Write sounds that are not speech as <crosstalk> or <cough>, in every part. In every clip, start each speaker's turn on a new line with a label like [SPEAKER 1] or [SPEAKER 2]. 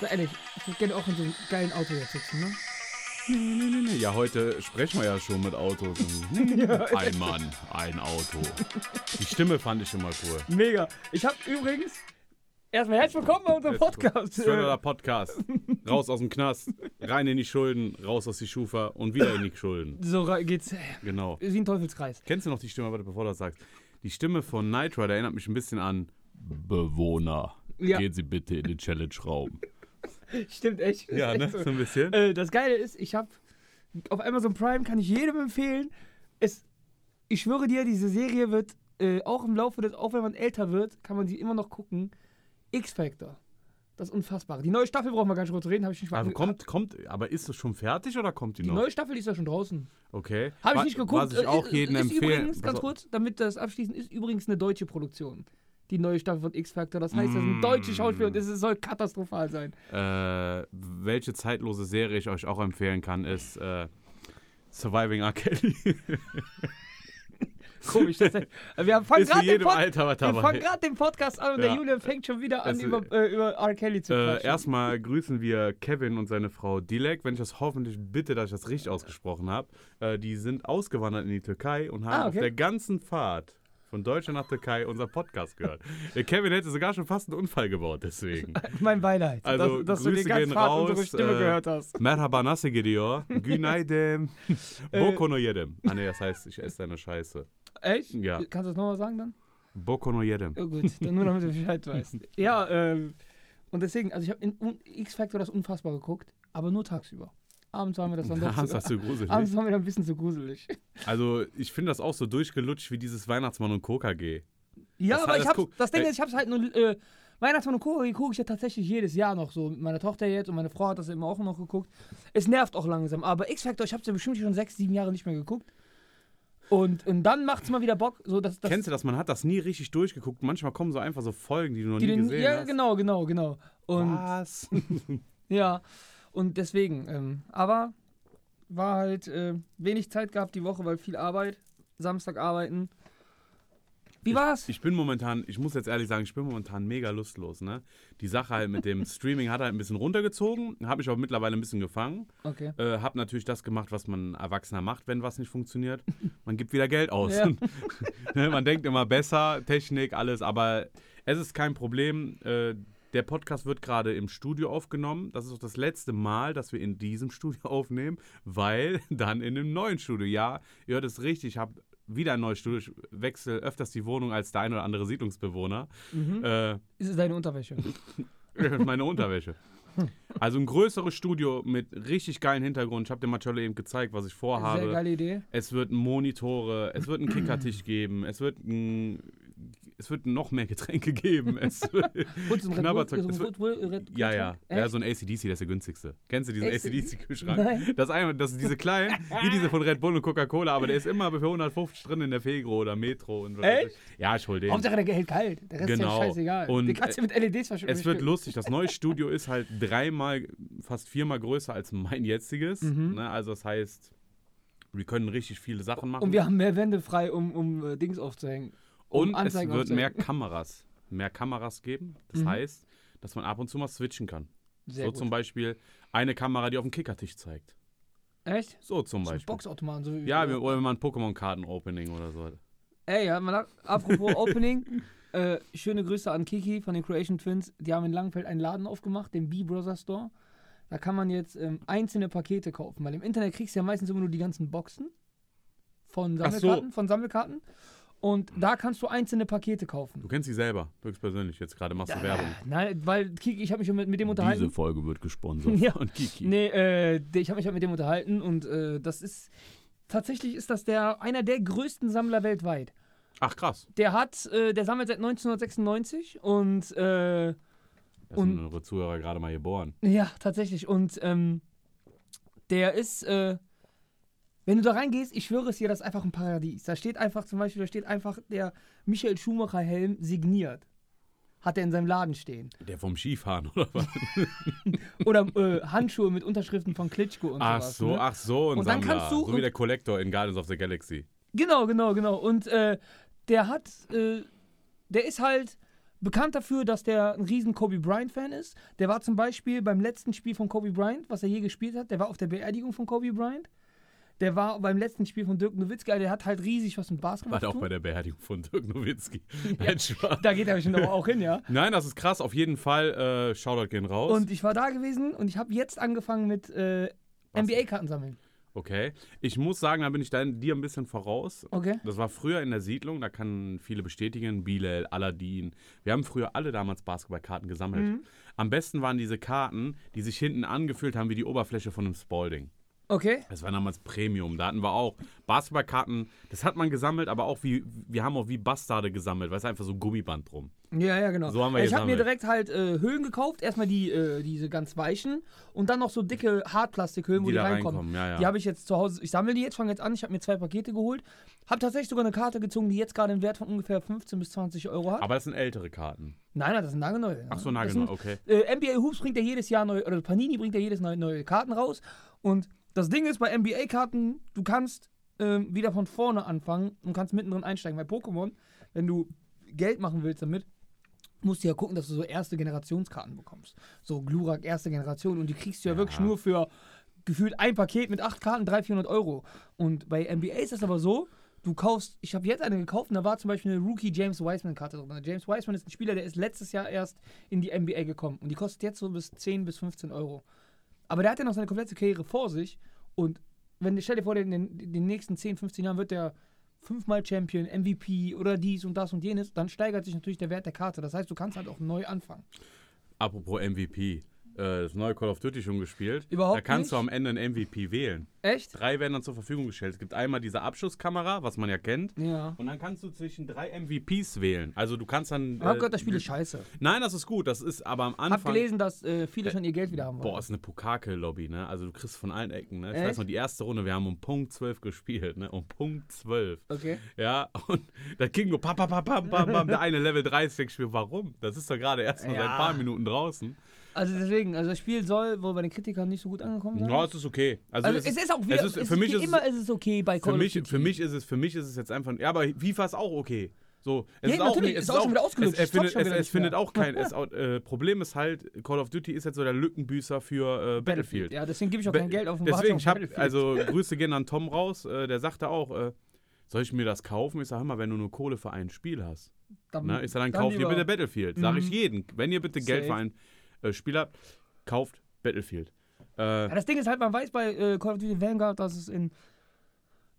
[SPEAKER 1] So ehrlich, ich würde gerne auch in so einem geilen Auto jetzt sitzen, ne?
[SPEAKER 2] Nee, nee, nee, nee. Ja, heute sprechen wir ja schon mit Autos. <laughs> ein Mann, ein Auto. Die Stimme fand ich schon mal cool.
[SPEAKER 1] Mega. Ich habe übrigens erstmal herzlich willkommen bei unserem Podcast.
[SPEAKER 2] Thriller <laughs> Podcast. Raus aus dem Knast, rein in die Schulden, raus aus die Schufa und wieder in die Schulden.
[SPEAKER 1] So geht's
[SPEAKER 2] Genau.
[SPEAKER 1] wie ein Teufelskreis.
[SPEAKER 2] Kennst du noch die Stimme, warte, bevor du das sagst? Die Stimme von Knight Rider erinnert mich ein bisschen an Bewohner.
[SPEAKER 1] Ja.
[SPEAKER 2] Gehen Sie bitte in den Challenge-Raum. <laughs>
[SPEAKER 1] Stimmt echt.
[SPEAKER 2] Ja,
[SPEAKER 1] echt
[SPEAKER 2] ne?
[SPEAKER 1] so.
[SPEAKER 2] So ein bisschen.
[SPEAKER 1] Äh, das Geile ist, ich habe auf Amazon Prime kann ich jedem empfehlen. Es, ich schwöre dir, diese Serie wird äh, auch im Laufe des, auch wenn man älter wird, kann man sie immer noch gucken. X-Factor. Das Unfassbare. Die neue Staffel brauchen wir gar nicht drüber zu reden, habe ich nicht mal
[SPEAKER 2] Also kommt, kommt, aber ist es schon fertig oder kommt die,
[SPEAKER 1] Die
[SPEAKER 2] noch?
[SPEAKER 1] neue Staffel ist ja schon draußen.
[SPEAKER 2] Okay.
[SPEAKER 1] Habe ich nicht geguckt.
[SPEAKER 2] Was ich auch
[SPEAKER 1] Äh,
[SPEAKER 2] jedem
[SPEAKER 1] ist
[SPEAKER 2] empfehlen.
[SPEAKER 1] Übrigens, ganz kurz, damit das abschließen, ist übrigens eine deutsche Produktion. Die neue Staffel von X-Factor. Das heißt, das sind
[SPEAKER 2] Mm.
[SPEAKER 1] deutsche Schauspieler und es soll katastrophal sein.
[SPEAKER 2] Äh, welche zeitlose Serie ich euch auch empfehlen kann, ist äh, Surviving R. Kelly. <laughs>
[SPEAKER 1] Komisch. Das, äh, wir fangen
[SPEAKER 2] ist
[SPEAKER 1] gerade den, Pod den Podcast an und der
[SPEAKER 2] Ja.
[SPEAKER 1] Julian fängt schon wieder an,
[SPEAKER 2] ist-
[SPEAKER 1] über, äh, über R. Kelly zu
[SPEAKER 2] Äh,
[SPEAKER 1] quatschen.
[SPEAKER 2] erstmal grüßen wir Kevin und seine Frau Dilek. Wenn ich das hoffentlich bitte, dass ich das richtig ausgesprochen habe. Äh, die sind ausgewandert in die Türkei und haben
[SPEAKER 1] Ah,
[SPEAKER 2] auf
[SPEAKER 1] okay.
[SPEAKER 2] der ganzen Fahrt von Deutschland nach Türkei unser Podcast gehört. Der <laughs> Kevin hätte sogar schon fast einen Unfall gebaut, deswegen. <laughs>
[SPEAKER 1] mein Beileid,
[SPEAKER 2] Also,
[SPEAKER 1] dass, dass du die
[SPEAKER 2] Grüße
[SPEAKER 1] ganze
[SPEAKER 2] gehen
[SPEAKER 1] Fahrt
[SPEAKER 2] raus,
[SPEAKER 1] unsere Stimme
[SPEAKER 2] äh,
[SPEAKER 1] gehört hast.
[SPEAKER 2] Merhaba nasıl gidiyor? <laughs> Günaydın.
[SPEAKER 1] Äh,
[SPEAKER 2] Bokono jedem. Ah ne, das heißt, ich esse deine Scheiße.
[SPEAKER 1] Echt?
[SPEAKER 2] Ja.
[SPEAKER 1] Kannst du das nochmal sagen dann?
[SPEAKER 2] Bokono jedem.
[SPEAKER 1] Ja, gut, dann nur damit du Bescheid weißt. Ja, ähm, und deswegen, also ich habe in X-Factor das unfassbar geguckt, aber nur tagsüber. Abends war mir das dann doch
[SPEAKER 2] Das
[SPEAKER 1] zu,
[SPEAKER 2] gruselig.
[SPEAKER 1] abends war mir dann ein bisschen zu gruselig.
[SPEAKER 2] Also, ich finde das auch so durchgelutscht wie dieses Weihnachtsmann und KKG.
[SPEAKER 1] Ja,
[SPEAKER 2] Das
[SPEAKER 1] aber ich hab's, das Ding ist, ich hab's halt nur, äh, Weihnachtsmann und Co. gucke ich ja tatsächlich jedes Jahr noch so. Mit meiner Tochter jetzt und meine Frau hat das immer auch noch geguckt. Es nervt auch langsam, aber X-Factor, ich hab's ja bestimmt schon sechs, sieben Jahre nicht mehr geguckt. Und, und dann macht's mal wieder Bock. So, dass, dass,
[SPEAKER 2] Kennst du das? Man hat das nie richtig durchgeguckt. Manchmal kommen so einfach so Folgen, die du noch
[SPEAKER 1] die
[SPEAKER 2] nie
[SPEAKER 1] den,
[SPEAKER 2] gesehen
[SPEAKER 1] Ja,
[SPEAKER 2] hast.
[SPEAKER 1] genau, genau, genau. Und
[SPEAKER 2] Was? <laughs>
[SPEAKER 1] ja, und deswegen, ähm, aber war halt äh, wenig Zeit gehabt die Woche, weil viel Arbeit. Samstag arbeiten. Wie war's?
[SPEAKER 2] Ich bin momentan, ich muss jetzt ehrlich sagen, ich bin momentan mega lustlos. Ne? Die Sache halt mit dem <laughs> Streaming hat halt ein bisschen runtergezogen, habe ich aber mittlerweile ein bisschen gefangen.
[SPEAKER 1] okay.
[SPEAKER 2] Äh, habe natürlich das gemacht, was man Erwachsener macht, wenn was nicht funktioniert. <laughs> Man gibt wieder Geld aus.
[SPEAKER 1] Ja. <laughs>
[SPEAKER 2] ne? Man denkt immer besser, Technik, alles, aber es ist kein Problem. Äh, der Podcast wird gerade im Studio aufgenommen. Das ist auch das letzte Mal, dass wir in diesem <laughs> Studio aufnehmen, weil <laughs> dann in einem neuen Studio. Ja, ihr hört es richtig, ich habe wieder ein neues Studio. Ich wechsle öfters die Wohnung als der ein oder andere Siedlungsbewohner.
[SPEAKER 1] Mhm.
[SPEAKER 2] Äh,
[SPEAKER 1] Ist es deine Unterwäsche? <laughs>
[SPEAKER 2] meine Unterwäsche. Also ein größeres Studio mit richtig geilen Hintergrund. Ich habe dem Marcello eben gezeigt, was ich
[SPEAKER 1] Sehr
[SPEAKER 2] vorhabe.
[SPEAKER 1] geile Idee.
[SPEAKER 2] Es wird Monitore, es wird einen Kickertisch geben, es wird ein, es wird noch mehr Getränke <laughs> geben. Es
[SPEAKER 1] so ein
[SPEAKER 2] es wird- ja, ja.
[SPEAKER 1] Echt?
[SPEAKER 2] Ja, so ein ACDC, das ist der günstigste. Kennst du diesen
[SPEAKER 1] AC/DC?
[SPEAKER 2] ACDC-Kühlschrank? Das ist einmal, das ist diese kleinen, wie diese von Red Bull und Coca-Cola, aber der ist immer für 150 drin in der Fegro oder Metro. Und
[SPEAKER 1] Echt?
[SPEAKER 2] Ja, ich hol den.
[SPEAKER 1] Hauptsache der hält kalt. Der Rest
[SPEAKER 2] Genau.
[SPEAKER 1] ist ja scheißegal.
[SPEAKER 2] Und,
[SPEAKER 1] Den kannst du mit LEDs verschwinden.
[SPEAKER 2] Es wird lustig. Das neue Studio ist halt dreimal, fast viermal größer als mein jetziges.
[SPEAKER 1] Mhm.
[SPEAKER 2] Ne? Also das heißt, wir können richtig viele Sachen machen.
[SPEAKER 1] Und wir haben mehr Wände frei, um, um äh, Dings aufzuhängen. Um
[SPEAKER 2] Und es
[SPEAKER 1] Anzeigen
[SPEAKER 2] wird mehr. Kameras, mehr Kameras geben. Das
[SPEAKER 1] Mhm.
[SPEAKER 2] heißt, dass man ab und zu mal switchen kann.
[SPEAKER 1] Sehr
[SPEAKER 2] so
[SPEAKER 1] gut.
[SPEAKER 2] zum Beispiel eine Kamera, die auf dem Kickertisch zeigt.
[SPEAKER 1] Echt?
[SPEAKER 2] So zum Beispiel.
[SPEAKER 1] Boxautomaten. So wie
[SPEAKER 2] Ja, wir- oder wenn man Pokémon-Karten-Opening oder so. hat.
[SPEAKER 1] Ey, ja, man, apropos <laughs> Opening. Äh, schöne Grüße an Kiki von den Creation Twins. Die haben in Langenfeld einen Laden aufgemacht, den B-Brother Store. Da kann man jetzt ähm, einzelne Pakete kaufen, weil im Internet kriegst du ja meistens immer nur die ganzen Boxen von
[SPEAKER 2] Ach so.
[SPEAKER 1] Sammelkarten, von Sammelkarten. Und da kannst du einzelne Pakete kaufen.
[SPEAKER 2] Du kennst sie selber, höchstpersönlich. Jetzt gerade machst du Werbung.
[SPEAKER 1] Nein, weil Kiki, ich habe mich schon mit, mit dem unterhalten.
[SPEAKER 2] Folge wird gesponsert <laughs>
[SPEAKER 1] Ja.
[SPEAKER 2] von Kiki.
[SPEAKER 1] Nee, äh, ich habe mich halt mit dem unterhalten und äh, das ist tatsächlich ist das der einer der größten Sammler weltweit.
[SPEAKER 2] Ach krass.
[SPEAKER 1] Der hat, äh, der sammelt seit 1996 und äh,
[SPEAKER 2] Da sind
[SPEAKER 1] Und-
[SPEAKER 2] unsere Zuhörer gerade mal geboren.
[SPEAKER 1] ja, tatsächlich. Und ähm, der ist, äh, wenn du da reingehst, ich schwöre es dir, das ist einfach ein Paradies. Da steht einfach zum Beispiel, da steht einfach der Michael Schumacher Helm signiert. Hat er in seinem Laden stehen.
[SPEAKER 2] Der vom Skifahren, oder was? <laughs>
[SPEAKER 1] Oder äh, Handschuhe mit Unterschriften von Klitschko und
[SPEAKER 2] Ach
[SPEAKER 1] sowas.
[SPEAKER 2] so,
[SPEAKER 1] ne?
[SPEAKER 2] ach so,
[SPEAKER 1] Und dann kannst du-
[SPEAKER 2] so wie der Collector in Guardians of the Galaxy.
[SPEAKER 1] Genau, genau, genau. Und äh, der hat, äh, der ist halt bekannt dafür, dass der ein riesen Kobe Bryant-Fan ist. Der war zum Beispiel beim letzten Spiel von Kobe Bryant, was er je gespielt hat, der war auf der Beerdigung von Kobe Bryant. Der war beim letzten Spiel von Dirk Nowitzki, der hat halt riesig was mit Basketball
[SPEAKER 2] War
[SPEAKER 1] zu
[SPEAKER 2] auch
[SPEAKER 1] tun.
[SPEAKER 2] bei der Beerdigung von Dirk Nowitzki. <laughs> Nein, Spaß.
[SPEAKER 1] Da geht er bestimmt aber auch hin, ja. <laughs>
[SPEAKER 2] Nein, das ist krass. Auf jeden Fall, äh, Shoutout gehen raus.
[SPEAKER 1] Und ich war da gewesen und ich habe jetzt angefangen mit äh? NBA-Karten sammeln.
[SPEAKER 2] okay. Ich muss sagen, da bin ich dann dir ein bisschen voraus.
[SPEAKER 1] Okay.
[SPEAKER 2] Das war früher in der Siedlung, da kann viele bestätigen, Bilal, Aladdin. Wir haben früher alle damals Basketballkarten gesammelt.
[SPEAKER 1] Mhm.
[SPEAKER 2] Am besten waren diese Karten, die sich hinten angefühlt haben wie die Oberfläche von einem Spalding.
[SPEAKER 1] Okay.
[SPEAKER 2] Das war damals Premium. Da hatten wir auch Basketballkarten, das hat man gesammelt, aber auch wie, wir haben auch wie Bastarde gesammelt, weil es einfach so ein Gummiband drum.
[SPEAKER 1] Ja, ja, genau.
[SPEAKER 2] So haben wir
[SPEAKER 1] ich habe mir direkt halt äh, Höhlen gekauft. Erstmal die, äh, diese ganz weichen und dann noch so dicke Hartplastikhöhlen, wo
[SPEAKER 2] Die
[SPEAKER 1] die, reinkommen.
[SPEAKER 2] reinkommen, ja, ja.
[SPEAKER 1] Die habe ich jetzt zu Hause. Ich sammle die jetzt, fange jetzt an. Ich habe mir zwei Pakete geholt. Habe tatsächlich sogar eine Karte gezogen, die jetzt gerade einen Wert von ungefähr 15 bis 20 Euro hat.
[SPEAKER 2] Aber das sind ältere Karten.
[SPEAKER 1] nein, nein, das sind nagelneue.
[SPEAKER 2] Ach so, nagelneu, okay.
[SPEAKER 1] Äh, NBA Hoops bringt ja jedes Jahr neue, oder Panini bringt ja jedes Jahr neue Karten raus. Und das Ding ist, bei NBA-Karten, du kannst ähm, wieder von vorne anfangen und kannst mittendrin einsteigen. Bei Pokémon, wenn du Geld machen willst damit, musst du ja gucken, dass du so erste Generationskarten bekommst. So Glurak, erste Generation. Und die kriegst du ja,
[SPEAKER 2] Ja.
[SPEAKER 1] wirklich nur für gefühlt ein Paket mit acht Karten, 300, 400 Euro. Und bei NBA ist das aber so, du kaufst, ich habe jetzt eine gekauft und da war zum Beispiel eine Rookie James Wiseman-Karte drin. James Wiseman ist ein Spieler, der ist letztes Jahr erst in die NBA gekommen. Und die kostet jetzt so bis 10 bis 15 Euro. Aber der hat ja noch seine komplette Karriere vor sich. Und wenn stell dir vor, in den, in den nächsten 10, 15 Jahren wird der fünfmal Champion, MVP oder dies und das und jenes, dann steigert sich natürlich der Wert der Karte. Das heißt, du kannst halt auch neu anfangen.
[SPEAKER 2] Apropos MVP. Äh, das neue Call of Duty schon gespielt.
[SPEAKER 1] Überhaupt
[SPEAKER 2] Da kannst du
[SPEAKER 1] nicht.
[SPEAKER 2] am Ende einen MVP wählen.
[SPEAKER 1] Echt?
[SPEAKER 2] Drei werden dann zur Verfügung gestellt. Es gibt einmal diese Abschusskamera, was man ja kennt.
[SPEAKER 1] Ja.
[SPEAKER 2] Und dann kannst du zwischen drei MVPs wählen. Also du kannst dann.
[SPEAKER 1] Ich hab
[SPEAKER 2] äh,
[SPEAKER 1] gehört, das Spiel ist scheiße.
[SPEAKER 2] Nein, das ist gut. Das ist aber am Anfang.
[SPEAKER 1] Hab gelesen, dass äh, viele schon ihr Geld wieder haben wollen.
[SPEAKER 2] Boah, ist eine Pokake-Lobby, ne? Also du kriegst von allen Ecken, ne? Ich
[SPEAKER 1] Echt?
[SPEAKER 2] weiß noch, die erste Runde, wir haben um Punkt 12 gespielt, ne? Um Punkt 12.
[SPEAKER 1] Okay.
[SPEAKER 2] Ja, und da ging nur pam, pam, pam, pam, pam, pam, der eine Level 30 gespielt. Warum? Das ist doch gerade erst mal seit
[SPEAKER 1] Ja.
[SPEAKER 2] ein paar Minuten draußen.
[SPEAKER 1] Also deswegen, also das Spiel soll wohl bei den Kritikern nicht so gut angekommen sein.
[SPEAKER 2] Ja, es ist okay. Also,
[SPEAKER 1] also
[SPEAKER 2] es
[SPEAKER 1] es
[SPEAKER 2] ist,
[SPEAKER 1] auch wieder,
[SPEAKER 2] es ist-
[SPEAKER 1] es
[SPEAKER 2] für mich ist es-
[SPEAKER 1] immer ist es okay bei Call
[SPEAKER 2] für
[SPEAKER 1] of
[SPEAKER 2] mich,
[SPEAKER 1] Duty.
[SPEAKER 2] für mich ist es, für mich ist es jetzt einfach, ja, aber FIFA ist auch okay. So, es
[SPEAKER 1] Ja,
[SPEAKER 2] ist auch
[SPEAKER 1] natürlich,
[SPEAKER 2] nicht,
[SPEAKER 1] ist
[SPEAKER 2] es
[SPEAKER 1] auch schon wieder ausgelutscht,
[SPEAKER 2] Es, es,
[SPEAKER 1] es
[SPEAKER 2] findet, es, es findet auch kein, <laughs> es, äh, Problem ist halt, Call of Duty ist jetzt so der Lückenbüßer für äh, Battlefield.
[SPEAKER 1] Ja, deswegen gebe ich auch
[SPEAKER 2] Be-
[SPEAKER 1] kein Geld auf den
[SPEAKER 2] Deswegen, ich hab,
[SPEAKER 1] Battlefield.
[SPEAKER 2] also <laughs> Grüße gehen an Tom raus, äh, der sagte auch, äh, soll ich mir das kaufen? Ich sage immer, wenn du nur Kohle für ein Spiel hast.
[SPEAKER 1] dann,
[SPEAKER 2] Ne? Ich sage, dann,
[SPEAKER 1] dann
[SPEAKER 2] kauft ihr bitte Battlefield. Sage ich
[SPEAKER 1] Mhm.
[SPEAKER 2] jeden. Wenn ihr bitte Geld für ein äh, Spiel habt, kauft Battlefield. Äh,
[SPEAKER 1] Ja, das Ding ist halt, man weiß bei äh, Call of Duty Vanguard, dass es in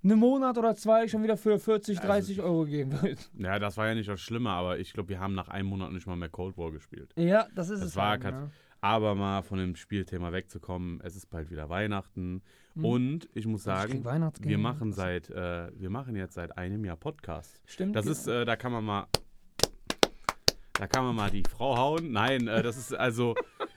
[SPEAKER 1] einem Monat oder zwei schon wieder für 40,
[SPEAKER 2] Also
[SPEAKER 1] 30 Euro geben wird.
[SPEAKER 2] ja, das war ja nicht das Schlimme, aber ich glaube, wir haben nach einem Monat nicht mal mehr Cold War gespielt.
[SPEAKER 1] Ja, das ist
[SPEAKER 2] Das
[SPEAKER 1] es.
[SPEAKER 2] war
[SPEAKER 1] halt,
[SPEAKER 2] kat-
[SPEAKER 1] ja.
[SPEAKER 2] Aber mal von dem Spielthema wegzukommen, es ist bald wieder Weihnachten.
[SPEAKER 1] Mhm.
[SPEAKER 2] Und ich muss
[SPEAKER 1] Ich
[SPEAKER 2] sagen,
[SPEAKER 1] Weihnachtsgeld.
[SPEAKER 2] wir machen seit, äh, wir machen jetzt seit einem Jahr Podcast.
[SPEAKER 1] Stimmt.
[SPEAKER 2] Das
[SPEAKER 1] ja.
[SPEAKER 2] ist, äh, da kann man mal, da kann man mal die Frau hauen. Nein, äh, das ist also,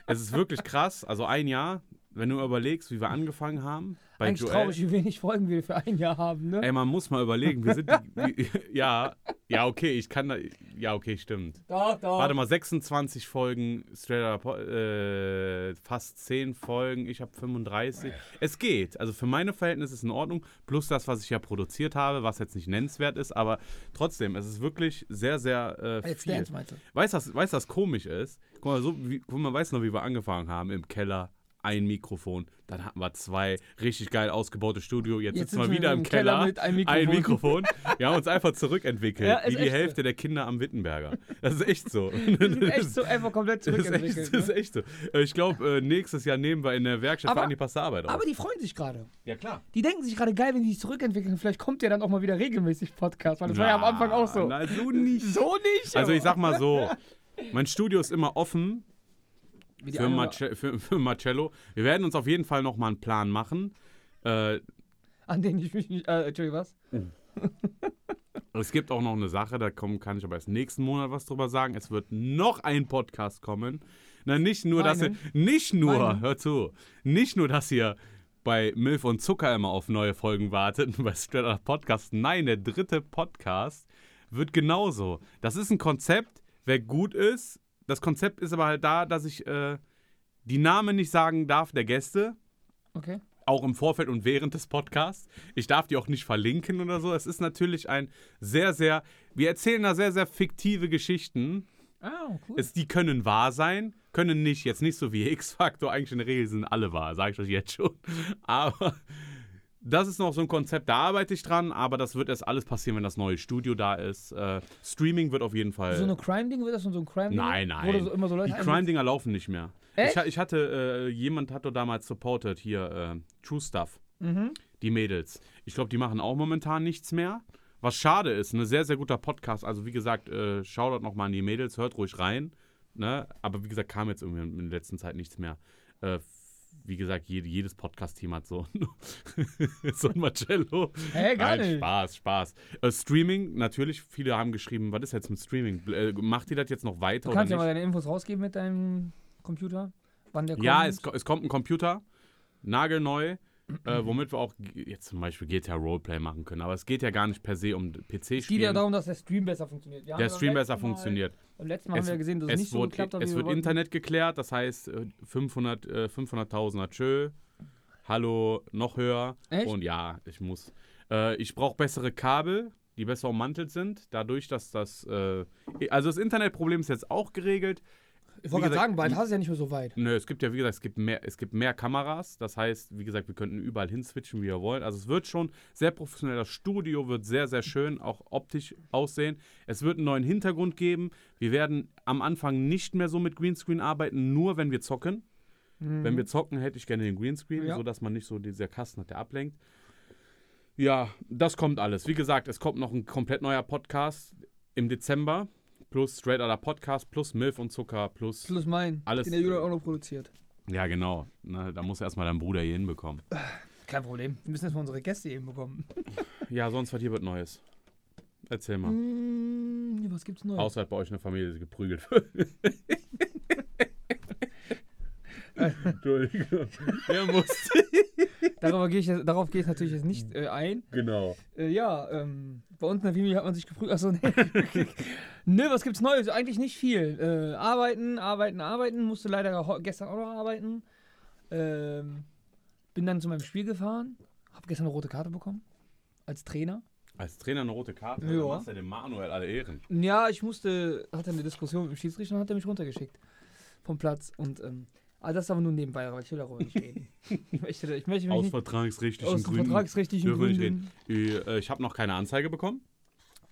[SPEAKER 2] es ist wirklich krass. Also ein Jahr, wenn du überlegst, wie wir angefangen haben. Bei
[SPEAKER 1] Eigentlich
[SPEAKER 2] Joel.
[SPEAKER 1] traurig, wie wenig Folgen wir für ein Jahr haben, ne?
[SPEAKER 2] Ey, man muss mal überlegen, wir sind, <laughs> ja, ja, okay, ich kann da, ja, okay, stimmt.
[SPEAKER 1] Doch, doch.
[SPEAKER 2] Warte mal, 26 Folgen, straight up, äh, fast 10 Folgen, ich habe 35. Es geht. Also für meine Verhältnisse ist es in Ordnung. Plus das, was ich ja produziert habe, was jetzt nicht nennenswert ist, aber trotzdem, es ist wirklich sehr, sehr äh,
[SPEAKER 1] Jetzt
[SPEAKER 2] viel.
[SPEAKER 1] Dance meinst du?
[SPEAKER 2] Weißt du, was, was komisch ist? Guck mal, so wie, guck mal, weißt du noch, wie wir angefangen haben? Im Keller, ein Mikrofon, dann hatten wir zwei richtig geil ausgebaute Studio. Jetzt,
[SPEAKER 1] Jetzt
[SPEAKER 2] sitzen wir wieder im
[SPEAKER 1] im
[SPEAKER 2] Keller,
[SPEAKER 1] Keller mit einem
[SPEAKER 2] ein
[SPEAKER 1] Mikrofon.
[SPEAKER 2] Mikrofon. Wir haben uns einfach zurückentwickelt,
[SPEAKER 1] Ja,
[SPEAKER 2] wie die
[SPEAKER 1] echt so.
[SPEAKER 2] Hälfte der Kinder am Wittenberger. Das ist echt so. <laughs>
[SPEAKER 1] Echt so einfach komplett
[SPEAKER 2] Das ist echt,
[SPEAKER 1] zurückentwickelt.
[SPEAKER 2] das ist
[SPEAKER 1] ne?
[SPEAKER 2] echt so. Äh, Ich glaube, äh, nächstes Jahr nehmen wir in der Werkstatt
[SPEAKER 1] Aber-
[SPEAKER 2] für Antipaste Arbeit auf.
[SPEAKER 1] Aber die freuen sich gerade.
[SPEAKER 2] ja, klar.
[SPEAKER 1] Die denken sich gerade geil, wenn die sich zurückentwickeln. Vielleicht kommt ja dann auch mal wieder regelmäßig Podcast, weil das war ja am Anfang auch so.
[SPEAKER 2] Na, so nicht.
[SPEAKER 1] So nicht.
[SPEAKER 2] Also ich sag mal so, <laughs> mein Studio ist immer offen
[SPEAKER 1] die
[SPEAKER 2] für, Marce für, für Marcello. Wir werden uns auf jeden Fall noch mal einen Plan machen. Äh,
[SPEAKER 1] An den ich mich nicht. Äh, Entschuldigung, was? <laughs>
[SPEAKER 2] es gibt auch noch eine Sache, da kommen, kann ich aber erst nächsten Monat was drüber sagen. Es wird noch ein Podcast kommen. Na, nicht nur, dass ihr,
[SPEAKER 1] Meinen?
[SPEAKER 2] nicht nur,
[SPEAKER 1] Meinen?
[SPEAKER 2] hör zu, nicht nur, dass ihr bei Milf und Zucker immer auf neue Folgen wartet, bei Straight Podcast. Nein, der dritte Podcast wird genauso. Das ist ein Konzept, wer gut ist. Das Konzept ist aber halt da, dass ich äh, die Namen nicht sagen darf der Gäste.
[SPEAKER 1] Okay.
[SPEAKER 2] auch im Vorfeld und während des Podcasts. Ich darf die auch nicht verlinken oder so. Es ist natürlich ein sehr, sehr, wir erzählen da sehr, sehr fiktive Geschichten.
[SPEAKER 1] Ah, cool.
[SPEAKER 2] Es, die können wahr sein, können nicht. Jetzt nicht so wie X-Factor. Eigentlich in der Regel sind alle wahr, sage ich euch jetzt schon. <laughs> Aber das ist noch so ein Konzept, da arbeite ich dran. Aber das wird erst alles passieren, wenn das neue Studio da ist. Äh, Streaming wird auf jeden Fall.
[SPEAKER 1] so eine Crime-Ding, wird das so ein Crime-Ding?
[SPEAKER 2] Nein, nein.
[SPEAKER 1] so so
[SPEAKER 2] die? Crime-Dinger laufen nicht mehr.
[SPEAKER 1] Echt?
[SPEAKER 2] Ich, ich hatte, äh, jemand hat doch damals supported hier, äh, True Stuff,
[SPEAKER 1] Mhm.
[SPEAKER 2] die Mädels. Ich glaube, die machen auch momentan nichts mehr. Was schade ist, ein sehr, sehr guter Podcast. Also, wie gesagt, äh, Shoutout nochmal an die Mädels, hört ruhig rein. Ne? Aber wie gesagt, kam jetzt irgendwie in, in der letzten Zeit nichts mehr. Äh, wie gesagt, jede, jedes Podcast-Team hat so, <laughs> so ein Marcello.
[SPEAKER 1] Hä, gar
[SPEAKER 2] Nein,
[SPEAKER 1] nicht.
[SPEAKER 2] Spaß, Spaß. Äh, Streaming, natürlich, viele haben geschrieben, was ist jetzt mit Streaming? Äh, macht ihr das jetzt noch weiter
[SPEAKER 1] Du kannst ja mal deine Infos rausgeben mit deinem Computer. Wann der
[SPEAKER 2] Ja,
[SPEAKER 1] kommt.
[SPEAKER 2] es, ko- es kommt ein Computer, nagelneu, äh, womit wir auch jetzt zum Beispiel GTA Roleplay machen können. Aber es geht ja gar nicht per se um
[SPEAKER 1] Es geht ja darum, dass der Stream besser funktioniert. Wir haben
[SPEAKER 2] Der Stream besser funktioniert.
[SPEAKER 1] Beim letzten Mal haben
[SPEAKER 2] Es-
[SPEAKER 1] wir ja gesehen, dass es, nicht so
[SPEAKER 2] wird,
[SPEAKER 1] geklappt hat,
[SPEAKER 2] es
[SPEAKER 1] wir
[SPEAKER 2] wird
[SPEAKER 1] wollten.
[SPEAKER 2] Internet geklärt, das heißt äh, 500, äh, 500.000er Tschö. Hallo, noch höher.
[SPEAKER 1] Echt?
[SPEAKER 2] Und ja, ich muss. Äh, ich brauche bessere Kabel, die besser ummantelt sind. Dadurch, dass das. Äh, also das Internetproblem ist jetzt auch geregelt.
[SPEAKER 1] Ich wollte gerade sagen, bald hast du ja nicht mehr so weit.
[SPEAKER 2] Nö, es gibt ja, wie gesagt, es gibt mehr, es gibt mehr Kameras. Das heißt, wie gesagt, wir könnten überall hinswitchen, wie wir wollen. Also es wird schon sehr professionell. Das Studio wird sehr, sehr schön, auch optisch aussehen. Es wird einen neuen Hintergrund geben. Wir werden am Anfang nicht mehr so mit Greenscreen arbeiten, nur wenn wir zocken. Wenn wir zocken, hätte ich gerne den Greenscreen,
[SPEAKER 1] Mhm. Ja.
[SPEAKER 2] sodass man nicht so dieser Kasten hat, der ablenkt. Ja, das kommt alles. Wie gesagt, es kommt noch ein komplett neuer Podcast im Dezember. Plus Straight Outta Podcast, plus Milf und Zucker, plus
[SPEAKER 1] Plus mein,
[SPEAKER 2] Alles-
[SPEAKER 1] den der Julian auch noch produziert.
[SPEAKER 2] ja, genau. Na, da muss erstmal dein Bruder hier hinbekommen.
[SPEAKER 1] Kein Problem. Wir müssen erstmal unsere Gäste eben bekommen.
[SPEAKER 2] Ja, sonst was hier wird Neues. Erzähl mal.
[SPEAKER 1] Mm, was gibt's Neues?
[SPEAKER 2] Außer bei euch in der Familie die geprügelt wird. <laughs> Entschuldigung. Er muss.
[SPEAKER 1] Darüber gehe ich, darauf gehe ich natürlich jetzt nicht äh, ein.
[SPEAKER 2] Genau.
[SPEAKER 1] Äh, ja, ähm, bei uns in der Familie hat man sich geprügelt. Achso, nee. <laughs> Nö, was gibt's Neues? Eigentlich nicht viel. Äh, arbeiten, arbeiten, arbeiten. Musste leider gestern auch noch arbeiten. Ähm, bin dann zu meinem Spiel gefahren. Hab gestern eine rote Karte bekommen. Als Trainer.
[SPEAKER 2] Als Trainer eine rote Karte.
[SPEAKER 1] Ja.
[SPEAKER 2] Dann machst du dem Manuel alle Ehren.
[SPEAKER 1] Ja, ich musste, hatte eine Diskussion mit dem Schiedsrichter und hat er mich runtergeschickt vom Platz. Und ähm, aber das ist aber nur nebenbei, weil ich will darüber nicht reden. <laughs> ich möchte, ich möchte mich
[SPEAKER 2] Aus
[SPEAKER 1] nicht
[SPEAKER 2] vertragsrechtlichen
[SPEAKER 1] aus
[SPEAKER 2] Gründen.
[SPEAKER 1] vertragsrechtlichen Gründen.
[SPEAKER 2] Äh, Ich habe noch keine Anzeige bekommen.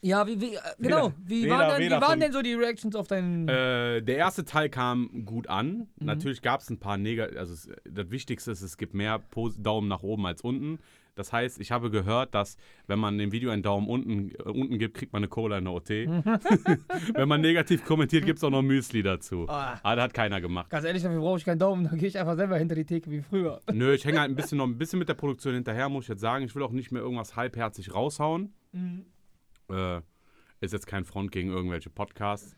[SPEAKER 1] Ja, wie, wie, äh, genau. Wie,
[SPEAKER 2] weder-
[SPEAKER 1] waren, denn, wie waren denn so die Reactions auf deinen.
[SPEAKER 2] Äh, der erste Teil kam gut an.
[SPEAKER 1] Mhm.
[SPEAKER 2] Natürlich gab es ein paar negative. Also es, das Wichtigste ist, es gibt mehr Daumen nach oben als unten. Das heißt, ich habe gehört, dass wenn man dem Video einen Daumen unten, äh, unten gibt, kriegt man eine Cola in der OT. <laughs> wenn man negativ kommentiert, gibt es auch noch Müsli dazu.
[SPEAKER 1] Ah.
[SPEAKER 2] Aber das hat keiner gemacht.
[SPEAKER 1] Ganz ehrlich, dafür brauche ich keinen Daumen, da gehe ich einfach selber hinter die Theke wie früher.
[SPEAKER 2] Nö, ich hänge halt ein bisschen noch ein bisschen mit der Produktion hinterher, muss ich jetzt sagen. Ich will auch nicht mehr irgendwas halbherzig raushauen. Äh, ist jetzt kein Front gegen irgendwelche Podcasts.